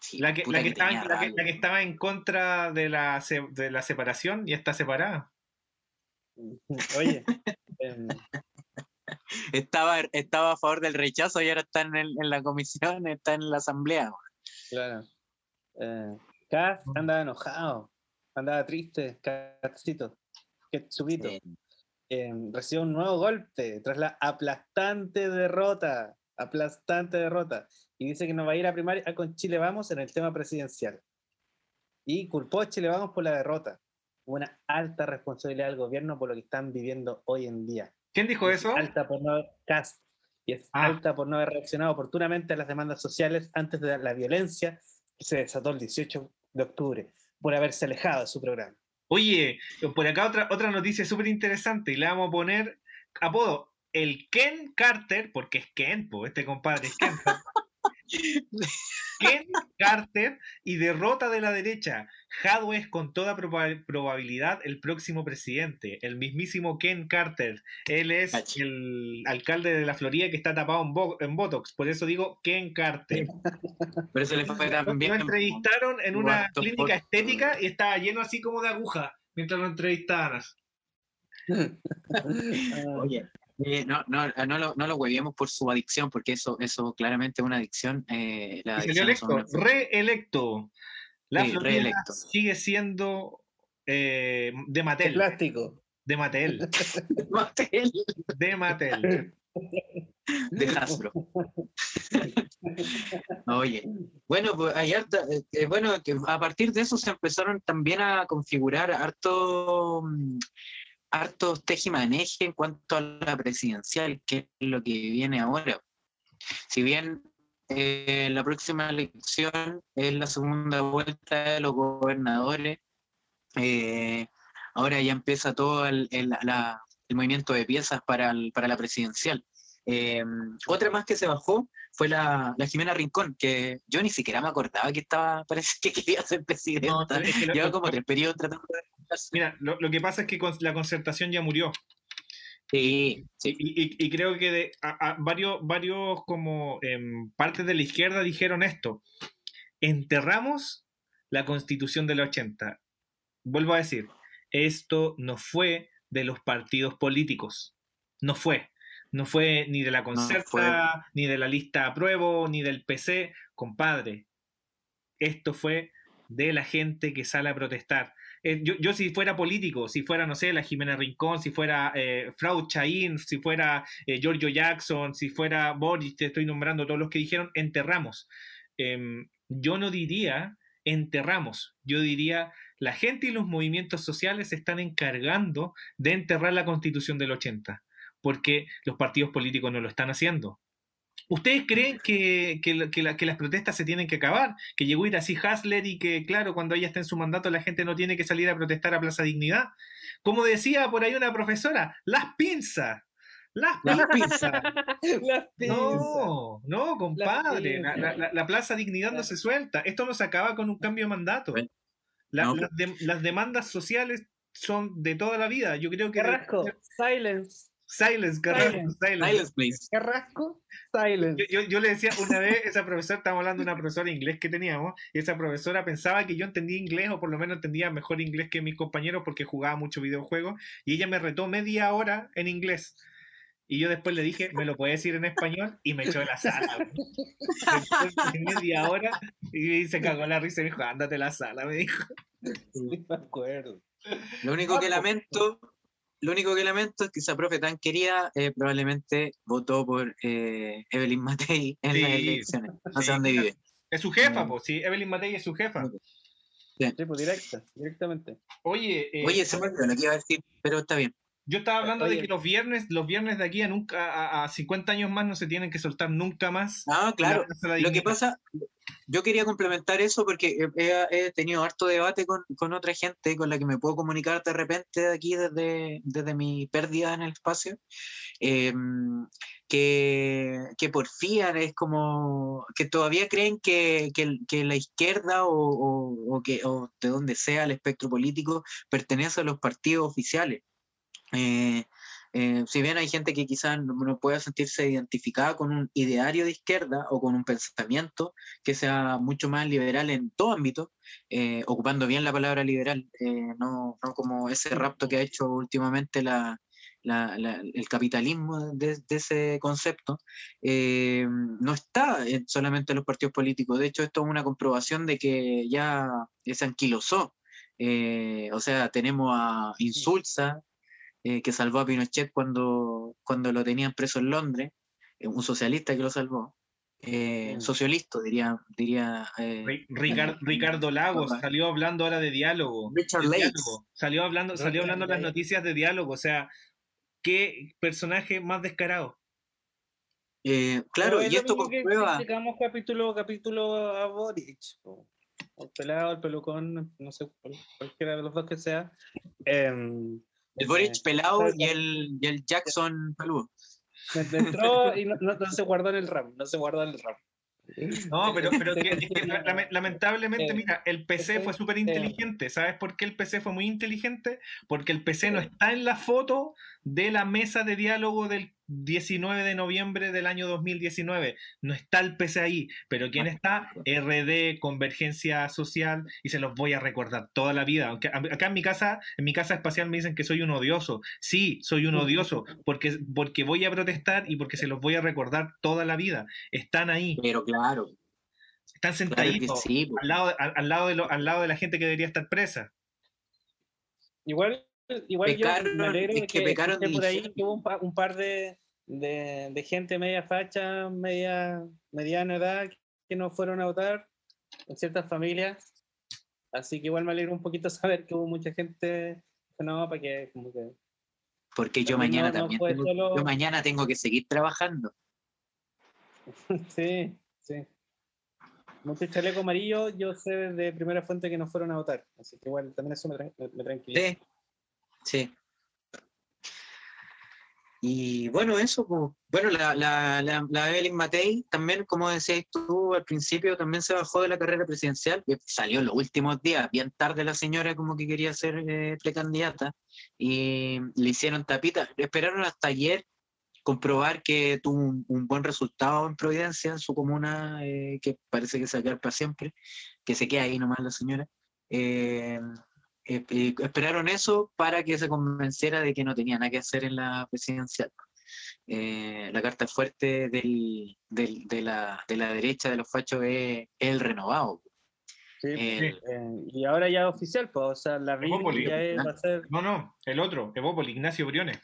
Sí, La que, la que que estaba, la que- rabia. la que estaba en contra de la, se- de la separación y está separada. Oye, em, estaba, estaba a favor del rechazo y ahora está en, el- en la comisión, está en la asamblea. claro. Eh, Kat andaba enojado, andaba triste, Katcito, Ketsubito. Eh, eh, recibió un nuevo golpe tras la aplastante derrota, aplastante derrota, y dice que no va a ir a primaria ah, con Chile Vamos en el tema presidencial. Y culpó a Chile Vamos por la derrota. Una alta responsabilidad del gobierno por lo que están viviendo hoy en día. ¿Quién dijo Es eso? Alta por no haber, Cast, y es Ah. alta por no haber reaccionado oportunamente a las demandas sociales antes de la violencia que se desató el 18 de octubre, por haberse alejado de su programa. Oye, por acá otra, otra noticia súper interesante y le vamos a poner apodo. El Ken Carter, porque es Ken, po, este compadre es Ken. Ken Carter y derrota de la derecha. Jadwe es con toda proba- probabilidad el próximo presidente, el mismísimo Ken Carter. Él es el alcalde de la Florida que está tapado en, bo- en Botox, por eso digo Ken Carter. Por eso le fue Lo también. entrevistaron en una clínica por- estética y estaba lleno así como de aguja mientras lo entrevistaban. Oye, eh, no, no, no, lo, no lo hueviemos por su adicción, porque eso, eso claramente es una adicción. eh, la Y salió adicción son electo, una- reelecto. La Sí, Florida sigue siendo eh, de De Mattel. plástico. De Mattel. Mattel, De Mattel. de Hasbro. Oye, bueno, pues hay harta- eh, eh, bueno, que a partir de eso se empezaron también a configurar harto, mm, hartos tejimaneje en cuanto a la presidencial, que es lo que viene ahora. Si bien eh, la próxima elección es la segunda vuelta de los gobernadores, eh, ahora ya empieza todo el, el- la- el movimiento de piezas para, el- para la presidencial. Eh, otra más que se bajó fue la, la Jimena Rincón, que yo ni siquiera me acordaba que estaba, parece que quería ser presidenta. es que lo- Lleva como tres periodos tratando de... Mira, lo, lo que pasa es que con- la concertación ya murió. Sí, sí. Y, y- y creo que de, a- a varios, varios como em, partes de la izquierda dijeron esto. Enterramos la constitución del 80. Vuelvo a decir, esto no fue de los partidos políticos. No fue. No fue ni de la concerta, ni de la lista apruebo, ni del PC. Compadre, esto fue de la gente que sale a protestar. Eh, yo, yo si fuera político, si fuera, no sé, la Jimena Rincón, si fuera eh, Frau Chaín, si fuera eh, Giorgio Jackson, si fuera Boris, te estoy nombrando todos los que dijeron enterramos. Em, yo no diría enterramos, yo diría la gente y los movimientos sociales se están encargando de enterrar la constitución del 80, porque los partidos políticos no lo están haciendo. ¿Ustedes creen que, que la- que la- que las protestas se tienen que acabar? Que llegó a ir así Hasler y que, claro, cuando ella está en su mandato la gente no tiene que salir a protestar a Plaza Dignidad. Como decía por ahí una profesora, las pinzas. Las pinzas. Las pinzas. No, no, compadre. La, pinzas. la- la- la Plaza Dignidad no se suelta. Esto no se acaba con un cambio de mandato. No. las, de- las demandas sociales son de toda la vida. Yo creo que... Carrasco, silence. Silence, Carrasco, Silence. silence. Silence, please. Carrasco, silence. Yo, yo- yo le decía una vez, esa profesora, estábamos hablando de una profesora de inglés que teníamos, y esa profesora pensaba que yo entendía inglés, o por lo menos entendía mejor inglés que mis compañeros porque jugaba mucho videojuegos, y ella me retó media hora en inglés. Y yo después le dije, ¿me lo puedes decir en español? Y me echó de la sala. güey. Después de media hora, y se cagó la risa y me dijo, ándate a la sala, me dijo. Sí, me acuerdo. Lo único que lamento, lo único que lamento es que esa profe tan querida eh, probablemente votó por eh, Evelyn Matei en las elecciones. No sí, sé dónde vive. Es su jefa, pues, sí, Evelyn Matei es su jefa. Sí, pues directa, directamente. Oye, eh, Oye, se me olvidó lo que iba a decir, pero está bien. Yo estaba hablando de Oye. que los viernes, los viernes de aquí a nunca, a, a 50 años más no se tienen que soltar nunca más. Ah, claro. de Lo que pasa, yo quería complementar eso porque he, he- tenido harto debate con, con otra gente con la que me puedo comunicar de repente de aquí desde, desde mi pérdida en el espacio, eh, que, que porfían, es como que todavía creen que, que que la izquierda o, o- o que, o de donde sea el espectro político pertenece a los partidos oficiales. Eh, eh, si bien hay gente que quizás no, pueda sentirse identificada con un ideario de izquierda o con un pensamiento que sea mucho más liberal en todo ámbito, eh, ocupando bien la palabra liberal, eh, no, no como ese rapto que ha hecho últimamente la, la- la- el capitalismo de, de ese concepto, eh, no está en solamente en los partidos políticos. De hecho, esto es una comprobación de que ya se anquilosó. Eh, o sea, tenemos a Insulza, eh, que salvó a Pinochet cuando, cuando lo tenían preso en Londres, eh, un socialista que lo salvó, eh, Mm. socialista diría, diría eh, Ri- Ricar- Ricardo Lagos salió hablando ahora de diálogo. Richard de diálogo. Salió hablando, salió Richard hablando las noticias de diálogo. O sea, qué personaje más descarado. Eh, claro, es y esto comprueba, capítulo, capítulo a Boric. El pelado, el pelucón, no sé, cual- cualquiera de los dos que sea. El Boric eh, pelado y el, y el Jackson peludo. entró y no, no- no se guardó en el RAM, no se guardó en el RAM. No, pero, pero que- es que la- lame- lamentablemente, Eh, mira, el PC fue eh, súper inteligente. ¿Sabes por qué el PC fue muy inteligente? Porque el PC no está en la foto de la mesa de diálogo del 19 de noviembre del año 2019. No está el PC ahí, pero ¿quién está? RD, Convergencia Social, y se los voy a recordar toda la vida. Aunque acá en mi casa, en mi casa espacial me dicen que soy un odioso. Sí, soy un odioso, porque, porque voy a protestar y porque se los voy a recordar toda la vida. Están ahí. Pero claro, Están claro sentaditos sí. al, lado, al, al lado de lo- al lado de la gente que debería estar presa. Igual igual Pecaron- yo me alegro es de que que, pecaron por ahí que hubo un, pa- un par de, de, de gente media facha, media mediana edad que no fueron a votar en ciertas familias. Así que igual me alegro un poquito saber que hubo mucha gente que no, para que como que Porque yo También no- mañana no también fue tengo, solo- yo mañana tengo que seguir trabajando. Sí, sí. Muchos chalecos amarillos, yo sé de primera fuente que no fueron a votar. Así que igual también eso me, me- me tranquiliza. Sí, sí. Y bueno, eso, bueno, la, la, la, la Evelyn Matei también, como decías tú al principio, también se bajó de la carrera presidencial, salió en los últimos días, bien tarde la señora como que quería ser eh, precandidata, y le hicieron tapita, esperaron hasta ayer comprobar que tuvo un, un buen resultado en Providencia, en su comuna, eh, que parece que se va a quedar para siempre, que se queda ahí nomás la señora. Eh, eh, eh, esperaron eso para que se convenciera de que no tenía nada que hacer en la presidencial. Eh, la carta fuerte del- del- de, la, de la derecha de los fachos es, el renovado. Sí, El- eh, y ahora ya oficial, pues, o sea, la Evópoli. ya es- va a ser. No, no, el otro, Evópoli, Ignacio Briones.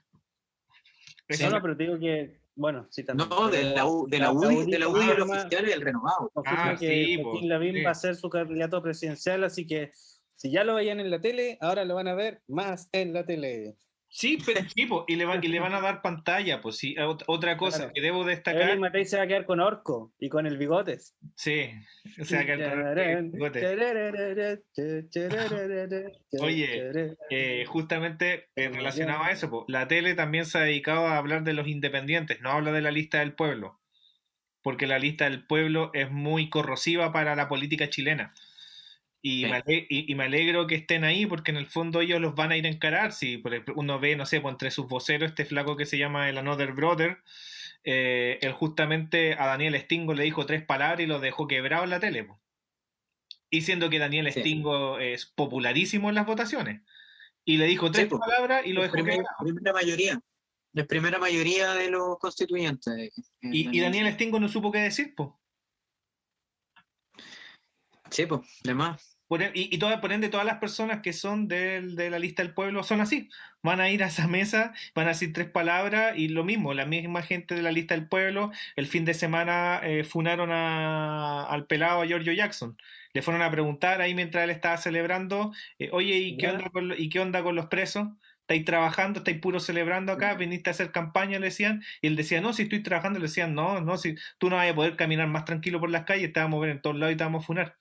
Ese No, pero te digo que, bueno, sí también. no, de la, U- de la UDI, de la UDI el oficial es el renovado. Ah, que sí, Joaquín Lavín sí. va a ser su candidato presidencial, así que si ya lo veían en la tele, ahora lo van a ver más en la tele. Sí, pero, sí, po, y, le van, y le van a dar pantalla, pues sí. Ot- Otra cosa Claro. que debo destacar, Evelyn Matei se va a quedar con Orco y con el bigotes. sí, o sea, que el bigote. Oye, Eh, justamente eh, relacionado a eso, po, la tele también se ha dedicado a hablar de los independientes, no habla de la lista del pueblo, porque la lista del pueblo es muy corrosiva para la política chilena. Y, Sí. me ale- y- y me alegro que estén ahí porque en el fondo ellos los van a ir a encarar. Si uno ve, no sé, pues, entre sus voceros este flaco que se llama el Another Brother, eh, él justamente a Daniel Stingo le dijo tres palabras y lo dejó quebrado en la tele. po. Y siendo que Daniel Sí. Stingo es popularísimo en las votaciones. Y le dijo tres po. palabras y lo dejó primera, quebrado. primera mayoría. La primera mayoría de los constituyentes. eh, Y, y Daniel Stingo no supo qué decir, po. Sí, pues, además. Por en- y, y todas- por ende, todas las personas que son del- de la lista del pueblo son así. Van a ir a esa mesa, van a decir tres palabras y lo mismo, la misma gente de la lista del pueblo, el fin de semana eh, funaron a- al pelado a Giorgio Jackson. Le fueron a preguntar ahí mientras él estaba celebrando, eh, oye, ¿y qué, onda con, ¿y qué onda con los presos? ¿Estáis trabajando? ¿Estáis puro celebrando acá? ¿Viniste a hacer campaña? Le decían. Y él decía, no, si estoy trabajando. Le decían, no, no, si tú no vas a poder caminar más tranquilo por las calles, te vamos a ver en todos lados y te vamos a funar.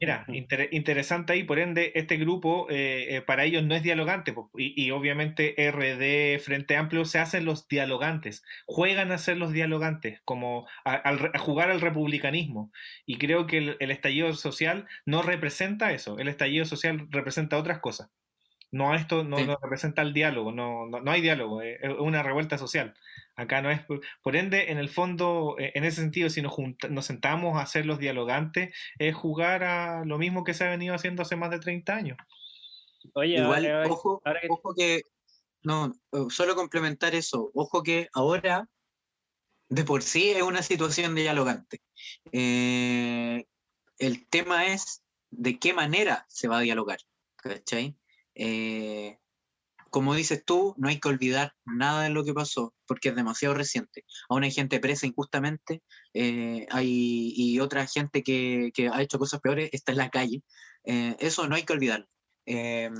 Mira, inter- interesante ahí, por ende, este grupo eh, eh, para ellos no es dialogante, y, y obviamente RD, Frente Amplio, se hacen los dialogantes, juegan a ser los dialogantes, como a, a jugar al republicanismo, y creo que el, el estallido social no representa eso, el estallido social representa otras cosas. No, esto no, Sí. no representa el diálogo, no, no, no hay diálogo, eh, es una revuelta social. Acá no es. Por ende, en el fondo, eh, en ese sentido, si nos, junta- nos sentamos a ser los dialogantes, es jugar a lo mismo que se ha venido haciendo hace más de 30 años. Oye, Igual, ahora- ojo, ahora que- ojo que, no, eh, solo complementar eso, ojo que ahora de por sí es una situación dialogante. Eh, el tema es de qué manera se va a dialogar, ¿cachai? Eh, como dices tú, no hay que olvidar nada de lo que pasó, porque es demasiado reciente. Aún hay gente presa injustamente, eh, hay, y otra gente que, que ha hecho cosas peores está en la calle. Eh, eso no hay que olvidarlo. Eh,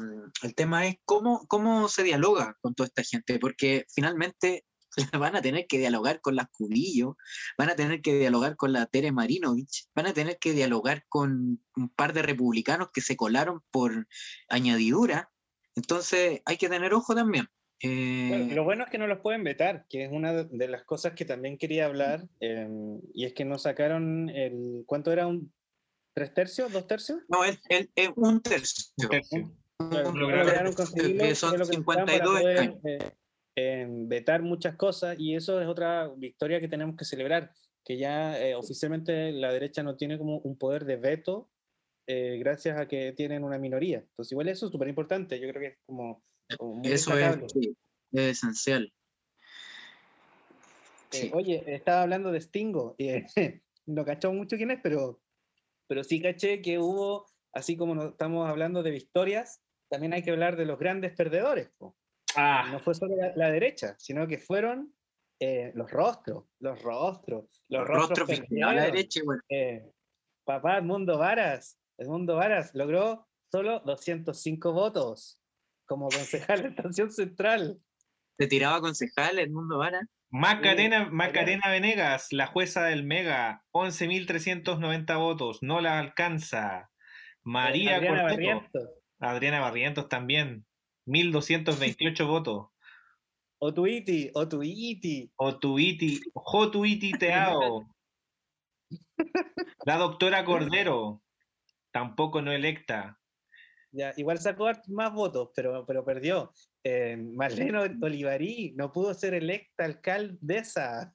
el tema es cómo, cómo se dialoga con toda esta gente, porque finalmente van a tener que dialogar con las Cubillo, van a tener que dialogar con la Tere Marinovich, van a tener que dialogar con un par de republicanos que se colaron por añadidura. Entonces hay que tener ojo también. Eh, Bueno, lo bueno es que no los pueden vetar, que es una de las cosas que también quería hablar, eh, y es que no sacaron el, ¿cuánto era? ¿Un tres tercios? ¿Dos tercios? no, es, es- es un tercio. Tercio. Claro, Un no lograron lograron tercio, conseguirlo, que son que es lo que necesitaban para 52 poder, escaños. eh, eh, vetar muchas cosas, y eso es otra victoria que tenemos que celebrar, que ya eh, oficialmente la derecha no tiene como un poder de veto eh, gracias a que tienen una minoría. Entonces igual eso es súper importante, yo creo que es como, como muy Eso es, destacable. sí, es esencial. Eh, Sí. oye, estaba hablando de Stingo. y, no cachó mucho quién es, pero, pero sí caché que hubo, así como no, estamos hablando de victorias, también hay que hablar de los grandes perdedores. po. Ah, No fue solo la, la derecha, sino que fueron eh, los rostros, los rostros, los Los rostros rostros a la derecha. Eh, papá Edmundo Varas, Edmundo Varas logró solo 205 votos como concejal de Estación Central. Se tiraba concejal Edmundo Vara. Macarena, Macarena Venegas, la jueza del Mega, 11.390 votos, no la alcanza. María Adriana Barrientos, Adriana Barrientos también, 1.228 votos. Otuiti, Otuiti. Otuiti, Jotuiti Teao. La doctora Cordero, tampoco no electa. Ya, igual sacó más votos, pero, pero perdió. Eh, Marlene Olivarí no pudo ser electa alcaldesa.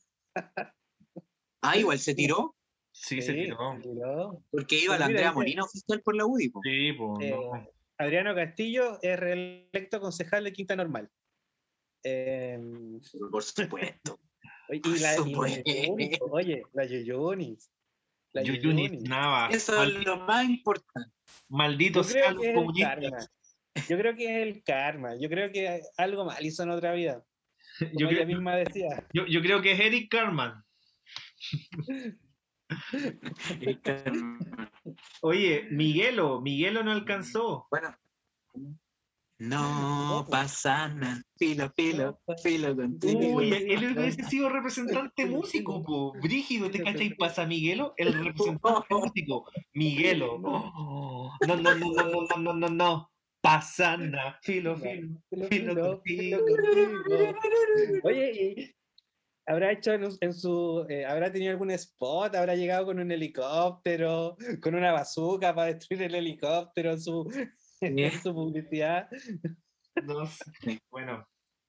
Ah, igual se tiró, Sí, se tiró. se tiró. porque iba la mira, Andrea Molina oficial por la UDI. po. Sí, pues Eh, no. Adriano Castillo es reelecto concejal de Quinta Normal. Eh, Por supuesto. oye, Por y la, y la supuesto. Yuyunis, oye, la Yuyunis. La Yuyuni Yuyunis. Navas, Eso es lo más importante. Malditos los es el comunistas. Yo creo que es el karma. Yo creo que algo mal hizo en otra vida. Como Yo ella creo, misma decía. yo, yo creo que es Eric Carman. Oye, Miguelo, Miguelo no alcanzó. Bueno. No pasa nada. Filo, filo, filo contigo. Uy, él hubiese sido representante músico, po. Brígido, ¿te cachai? Pasa Miguelo, el representante músico. Miguelo. No, no, no, no, no, no, no, no. Pasana, filo, filo, filo, filo, contigo. Oye, ¿habrá hecho en, su, eh, habrá tenido algún spot? ¿Habrá llegado con un helicóptero, con una bazooka para destruir el helicóptero en su, en su publicidad? No sé. Bueno,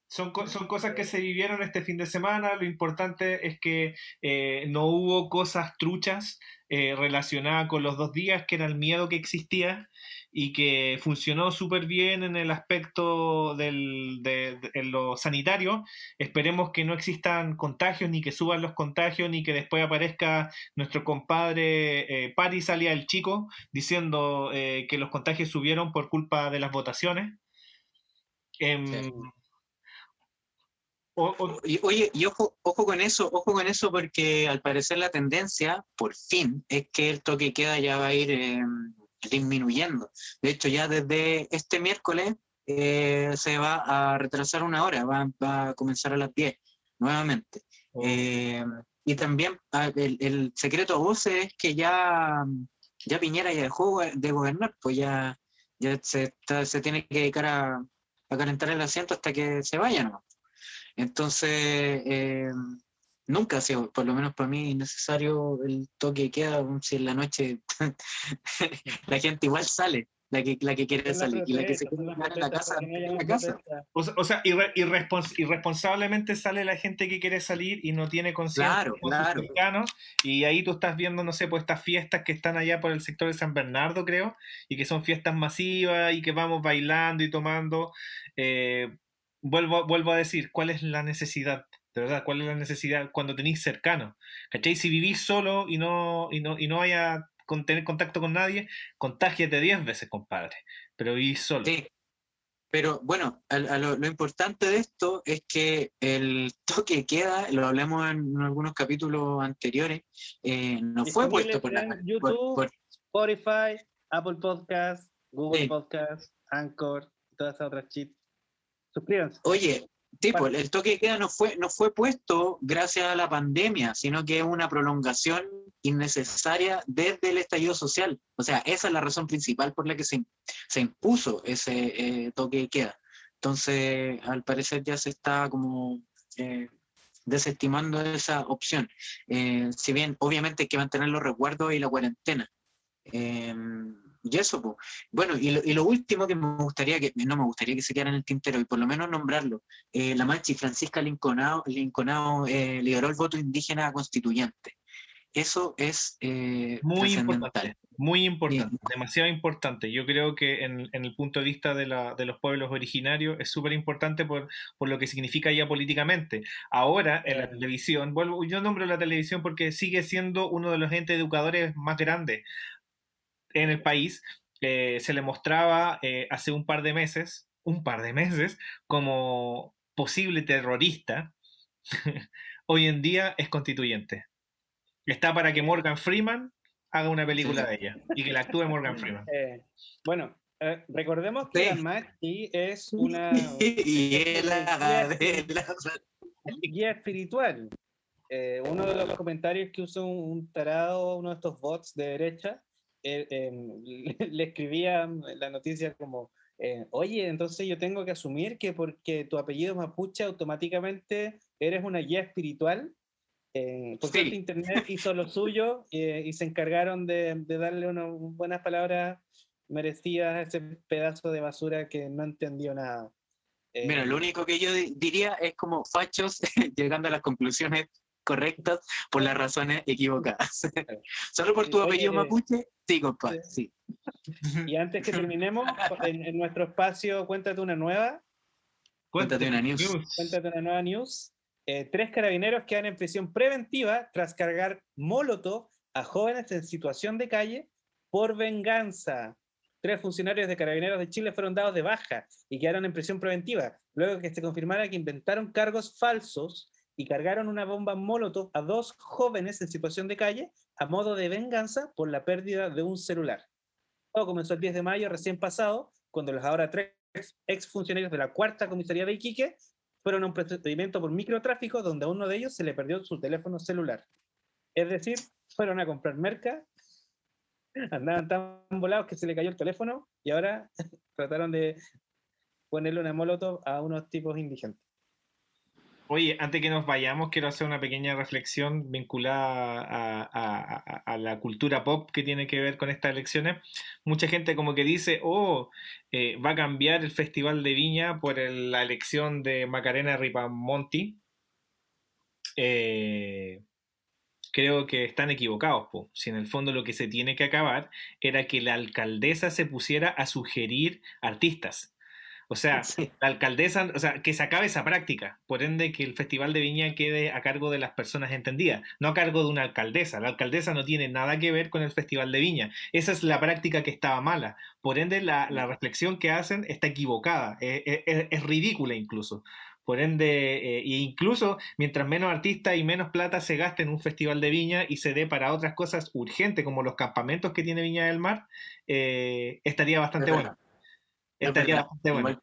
son, son cosas que se vivieron este fin de semana. Lo importante es que eh, no hubo cosas truchas eh, relacionadas con los dos días, que era el miedo que existía y que funcionó súper bien en el aspecto del, de, de- en lo sanitario. Esperemos que no existan contagios, ni que suban los contagios, ni que después aparezca nuestro compadre eh, Paris alias el chico diciendo eh, que los contagios subieron por culpa de las votaciones. Em, Sí. O- o- Y, oye, y ojo, ojo con eso, ojo con eso, porque al parecer la tendencia, por fin, es que el toque queda ya va a ir eh, disminuyendo. De hecho, ya desde este miércoles eh, se va a retrasar una hora, va, va a comenzar a las 10 nuevamente. Eh, y también ah, el, el secreto a voces es que ya, ya Piñera ya dejó de gobernar, pues ya, ya se, está- se tiene que dedicar a, a calentar el asiento hasta que se vaya, ¿no? Entonces, eh, nunca ha sido, por lo menos para mí, necesario el toque de queda, aun si en la noche la gente igual sale, la que, la que quiere salir, y la que se quedar en la casa, en la o sea, o sea, irre- irrespons- irresponsablemente sale la gente que quiere salir y no tiene conciencia Claro, con sus claro. cercanos, y ahí tú estás viendo, no sé, pues estas fiestas que están allá por el sector de San Bernardo, creo, y que son fiestas masivas y que vamos bailando y tomando. eh, vuelvo, vuelvo a decir, ¿cuál es la necesidad? De verdad, ¿cuál es la necesidad cuando tenéis cercano? ¿Cachai? Si vivís solo y no, y no, y no haya con tener contacto con nadie, contágiate 10 veces, compadre. Pero vivís solo. Sí. Pero bueno, a- a lo, lo importante de esto es que el toque queda, lo hablamos en algunos capítulos anteriores, eh, no fue puesto por la en por- YouTube, por- Spotify, Apple Podcast, Google Sí. Podcast, Anchor, todas esas otras cheats. Suscríbanse. Oye, tipo, Vale. el toque de queda no fue, no fue puesto gracias a la pandemia, sino que es una prolongación innecesaria desde el estallido social. O sea, esa es la razón principal por la que se, se impuso ese eh, toque de queda. Entonces, al parecer ya se está como eh, desestimando esa opción. Eh, si bien, obviamente, hay que mantener los resguardos y la cuarentena. Y eso, pues. Bueno, y lo, y lo último que me gustaría que, no me gustaría que se quedara en el tintero y por lo menos nombrarlo, eh, la Manchi Francisca Linconao, Linconao eh, lideró el voto indígena constituyente. Eso es eh, Muy importante, muy importante, demasiado importante. Yo creo que en, en el punto de vista de, la- de los pueblos originarios es súper importante por, por lo que significa ya políticamente. Ahora, en la televisión, vuelvo, yo nombro la televisión porque sigue siendo uno de los entes educadores más grandes en el país. eh, se le mostraba eh, hace un par de meses, un par de meses, como posible terrorista, hoy en día es constituyente. Está para que Morgan Freeman haga una película de ella y que la actúe Morgan Freeman. Eh, bueno, eh, recordemos que Sí. la es una y él de la- guía espiritual. Eh, uno de los comentarios que usó un, un tarado, uno de estos bots de derecha, eh, em, le, le escribía la noticia como, eh, oye, entonces yo tengo que asumir que porque tu apellido es mapuche automáticamente eres una guía espiritual. Eh, por Sí. suerte Internet hizo lo suyo eh, y se encargaron de, de darle unas buenas palabras merecidas a ese pedazo de basura que no entendió nada. Mira, lo único que yo di- diría es como fachos llegando a las conclusiones correctas por las razones equivocadas. Solo por tu Oye, apellido eh, mapuche, sí, compadre, sí. Y antes que terminemos, en, en nuestro espacio, cuéntate una nueva, Cuéntate una news. cuéntate una nueva news. Eh, tres carabineros quedan en prisión preventiva tras cargar molotov a jóvenes en situación de calle por venganza. Tres funcionarios de carabineros de Chile fueron dados de baja y quedaron en prisión preventiva, luego que se confirmara que inventaron cargos falsos y cargaron una bomba molotov a dos jóvenes en situación de calle a modo de venganza por la pérdida de un celular. Todo comenzó el 10 de mayo recién pasado, cuando los ahora tres exfuncionarios de la cuarta comisaría de Iquique fueron a un procedimiento por microtráfico donde a uno de ellos se le perdió su teléfono celular. Es decir, fueron a comprar merca, andaban tan volados que se le cayó el teléfono y ahora trataron de ponerle una molotov a unos tipos indigentes. Oye, antes que nos vayamos, quiero hacer una pequeña reflexión vinculada a, la cultura pop que tiene que ver con estas elecciones. Mucha gente como que dice, oh, eh, va a cambiar el Festival de Viña por la elección de Macarena Ripamonti. Eh, creo que están equivocados. Si en el fondo lo que se tiene que acabar era que la alcaldesa se pusiera a sugerir artistas. O sea, Sí. la alcaldesa, o sea, que se acabe esa práctica, por ende que el Festival de Viña quede a cargo de las personas entendidas, no a cargo de una alcaldesa. La alcaldesa no tiene nada que ver con el Festival de Viña. Esa es la práctica que estaba mala. Por ende, la, la reflexión que hacen está equivocada, eh, eh, es, es ridícula incluso. Por ende, eh, e incluso mientras menos artistas y menos plata se gaste en un festival de viña y se dé para otras cosas urgentes como los campamentos que tiene Viña del Mar, eh, estaría bastante bueno. Estaría bastante bueno.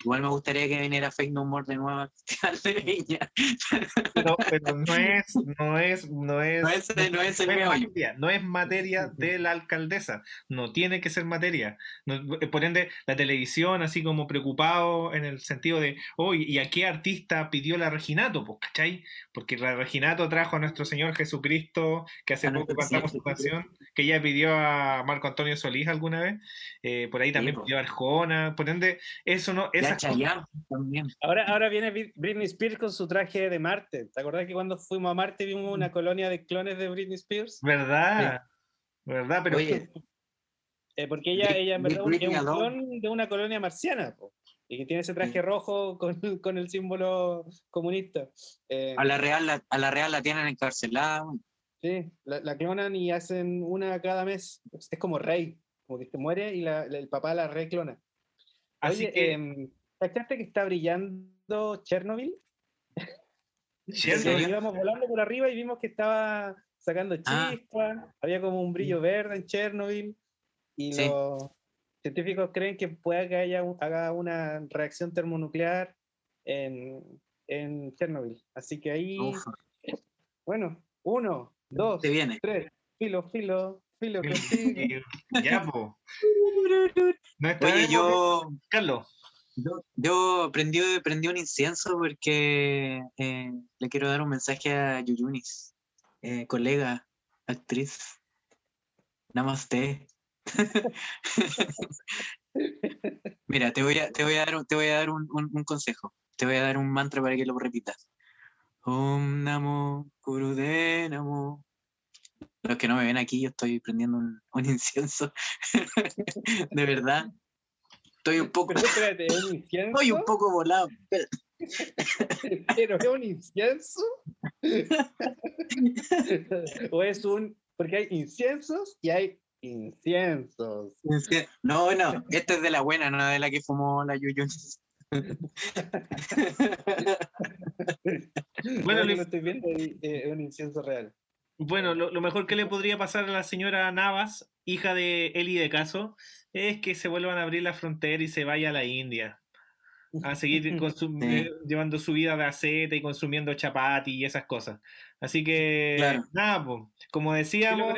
Igual, me gustaría que viniera Fake No More de nuevo al Festival de Viña. pero, pero no es, no es, no es, No es, no es el no es meollo. materia, no es materia de la alcaldesa, no tiene que ser materia. No- por ende, la televisión, así como preocupado en el sentido de, oye, ¿y a qué artista pidió la Reginato? Pues, ¿cachai? Porque la Reginato trajo a nuestro Señor Jesucristo, que hace poco cantamos su canción, que ella pidió a Marco Antonio Solís alguna vez, eh, por ahí también po. pidió a Arjona, por ende, eso no, Ya cosas- Chayanne también. Ahora, ahora viene Brit- Britney Spears con su traje de Marte. ¿Te acordás que cuando fuimos a Marte vimos una colonia de clones de Britney Spears? ¿verdad? ¿Verdad? Pero Oye, Eh, porque ella, ella en verdad es un clon de una colonia marciana. po, y que tiene ese traje rojo con, con el símbolo comunista. Eh, a la Real la, a la, Real la tienen encarcelada. sí, la, la clonan y hacen una cada mes. Es como rey, como que se muere y la- la- el papá la reclona. así Oye, que, em, ¿cachaste que está brillando Chernobyl? Serio? Íbamos volando por arriba y vimos que estaba sacando Ah. chispas, había como un brillo verde en Chernobyl y Sí. los científicos creen que pueda que haya haga una reacción termonuclear en, en Chernobyl. Así que ahí, Uf, bueno, uno, dos, te viene. tres, filo, filo, filo ya, po. No Oye, yo, Carlos. Yo, prendí, prendí un incienso porque eh, le quiero dar un mensaje a Yuyunis, eh, colega, actriz. Namaste. Mira, te voy a, te voy a dar, te voy a dar un, un- consejo. Te voy a dar un mantra para que lo repitas. Om Namo Namo. Los que no me ven aquí, yo estoy prendiendo un, un incienso. De verdad. Estoy un poco, Pero espérate, ¿es un incienso? estoy un poco volado. ¿Pero es un incienso? ¿O es un...? Porque hay inciensos y hay Inciensos. No, no, esta es de la buena, no de la que fumó la Yuyunis. Bueno, No, lo estoy viendo y eh, es un incienso real. Bueno, lo, lo mejor que le podría pasar a la señora Navas, hija de Eli de Caso, es que se vuelvan a abrir la frontera y se vaya a la India. A seguir Sí. eh, llevando su vida de aceta y consumiendo chapati y esas cosas. Así que, Claro. nada, pues, como decíamos,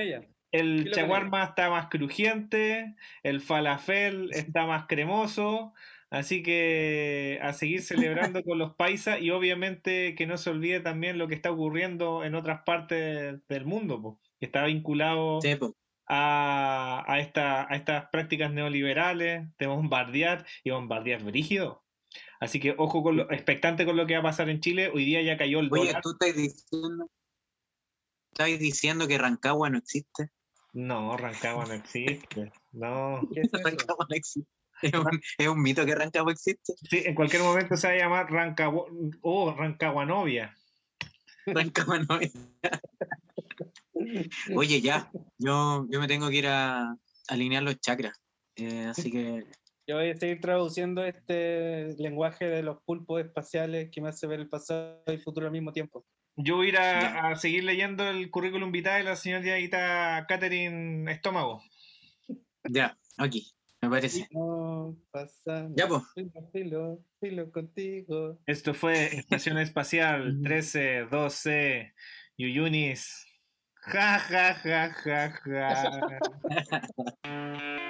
el chaguarma está más crujiente, el falafel está más cremoso, así que a seguir celebrando con los paisas y obviamente que no se olvide también lo que está ocurriendo en otras partes del mundo, po, que está vinculado Sí, a, a, esta- a estas prácticas neoliberales de bombardear y bombardear brígido. Así que ojo con lo, expectante con lo que va a pasar en Chile. Hoy día ya cayó el Oye, dólar. tú estás diciendo, estás diciendo que Rancagua no existe. No, Rancagua no existe. No. ¿Qué es eso? Rancagua no existe. Es un, es un mito que Rancagua existe. Sí, en cualquier momento se va a llamar Rancagua, oh, Rancaguanovia. Rancagua no es. Oye, ya, yo, yo me tengo que ir a alinear los chakras. Eh, así que Yo voy a seguir traduciendo este lenguaje de los pulpos espaciales que me hace ver el pasado y el futuro al mismo tiempo. Yo voy a ir a seguir leyendo el currículum vitae de la señorita Catherine Estómago. ya, aquí, me parece. No pasa Ya, pues. Filo, filo, filo contigo. Esto fue Estación Espacial 13, 12, Yuyunis. Ja, ja, ja, ja, ja.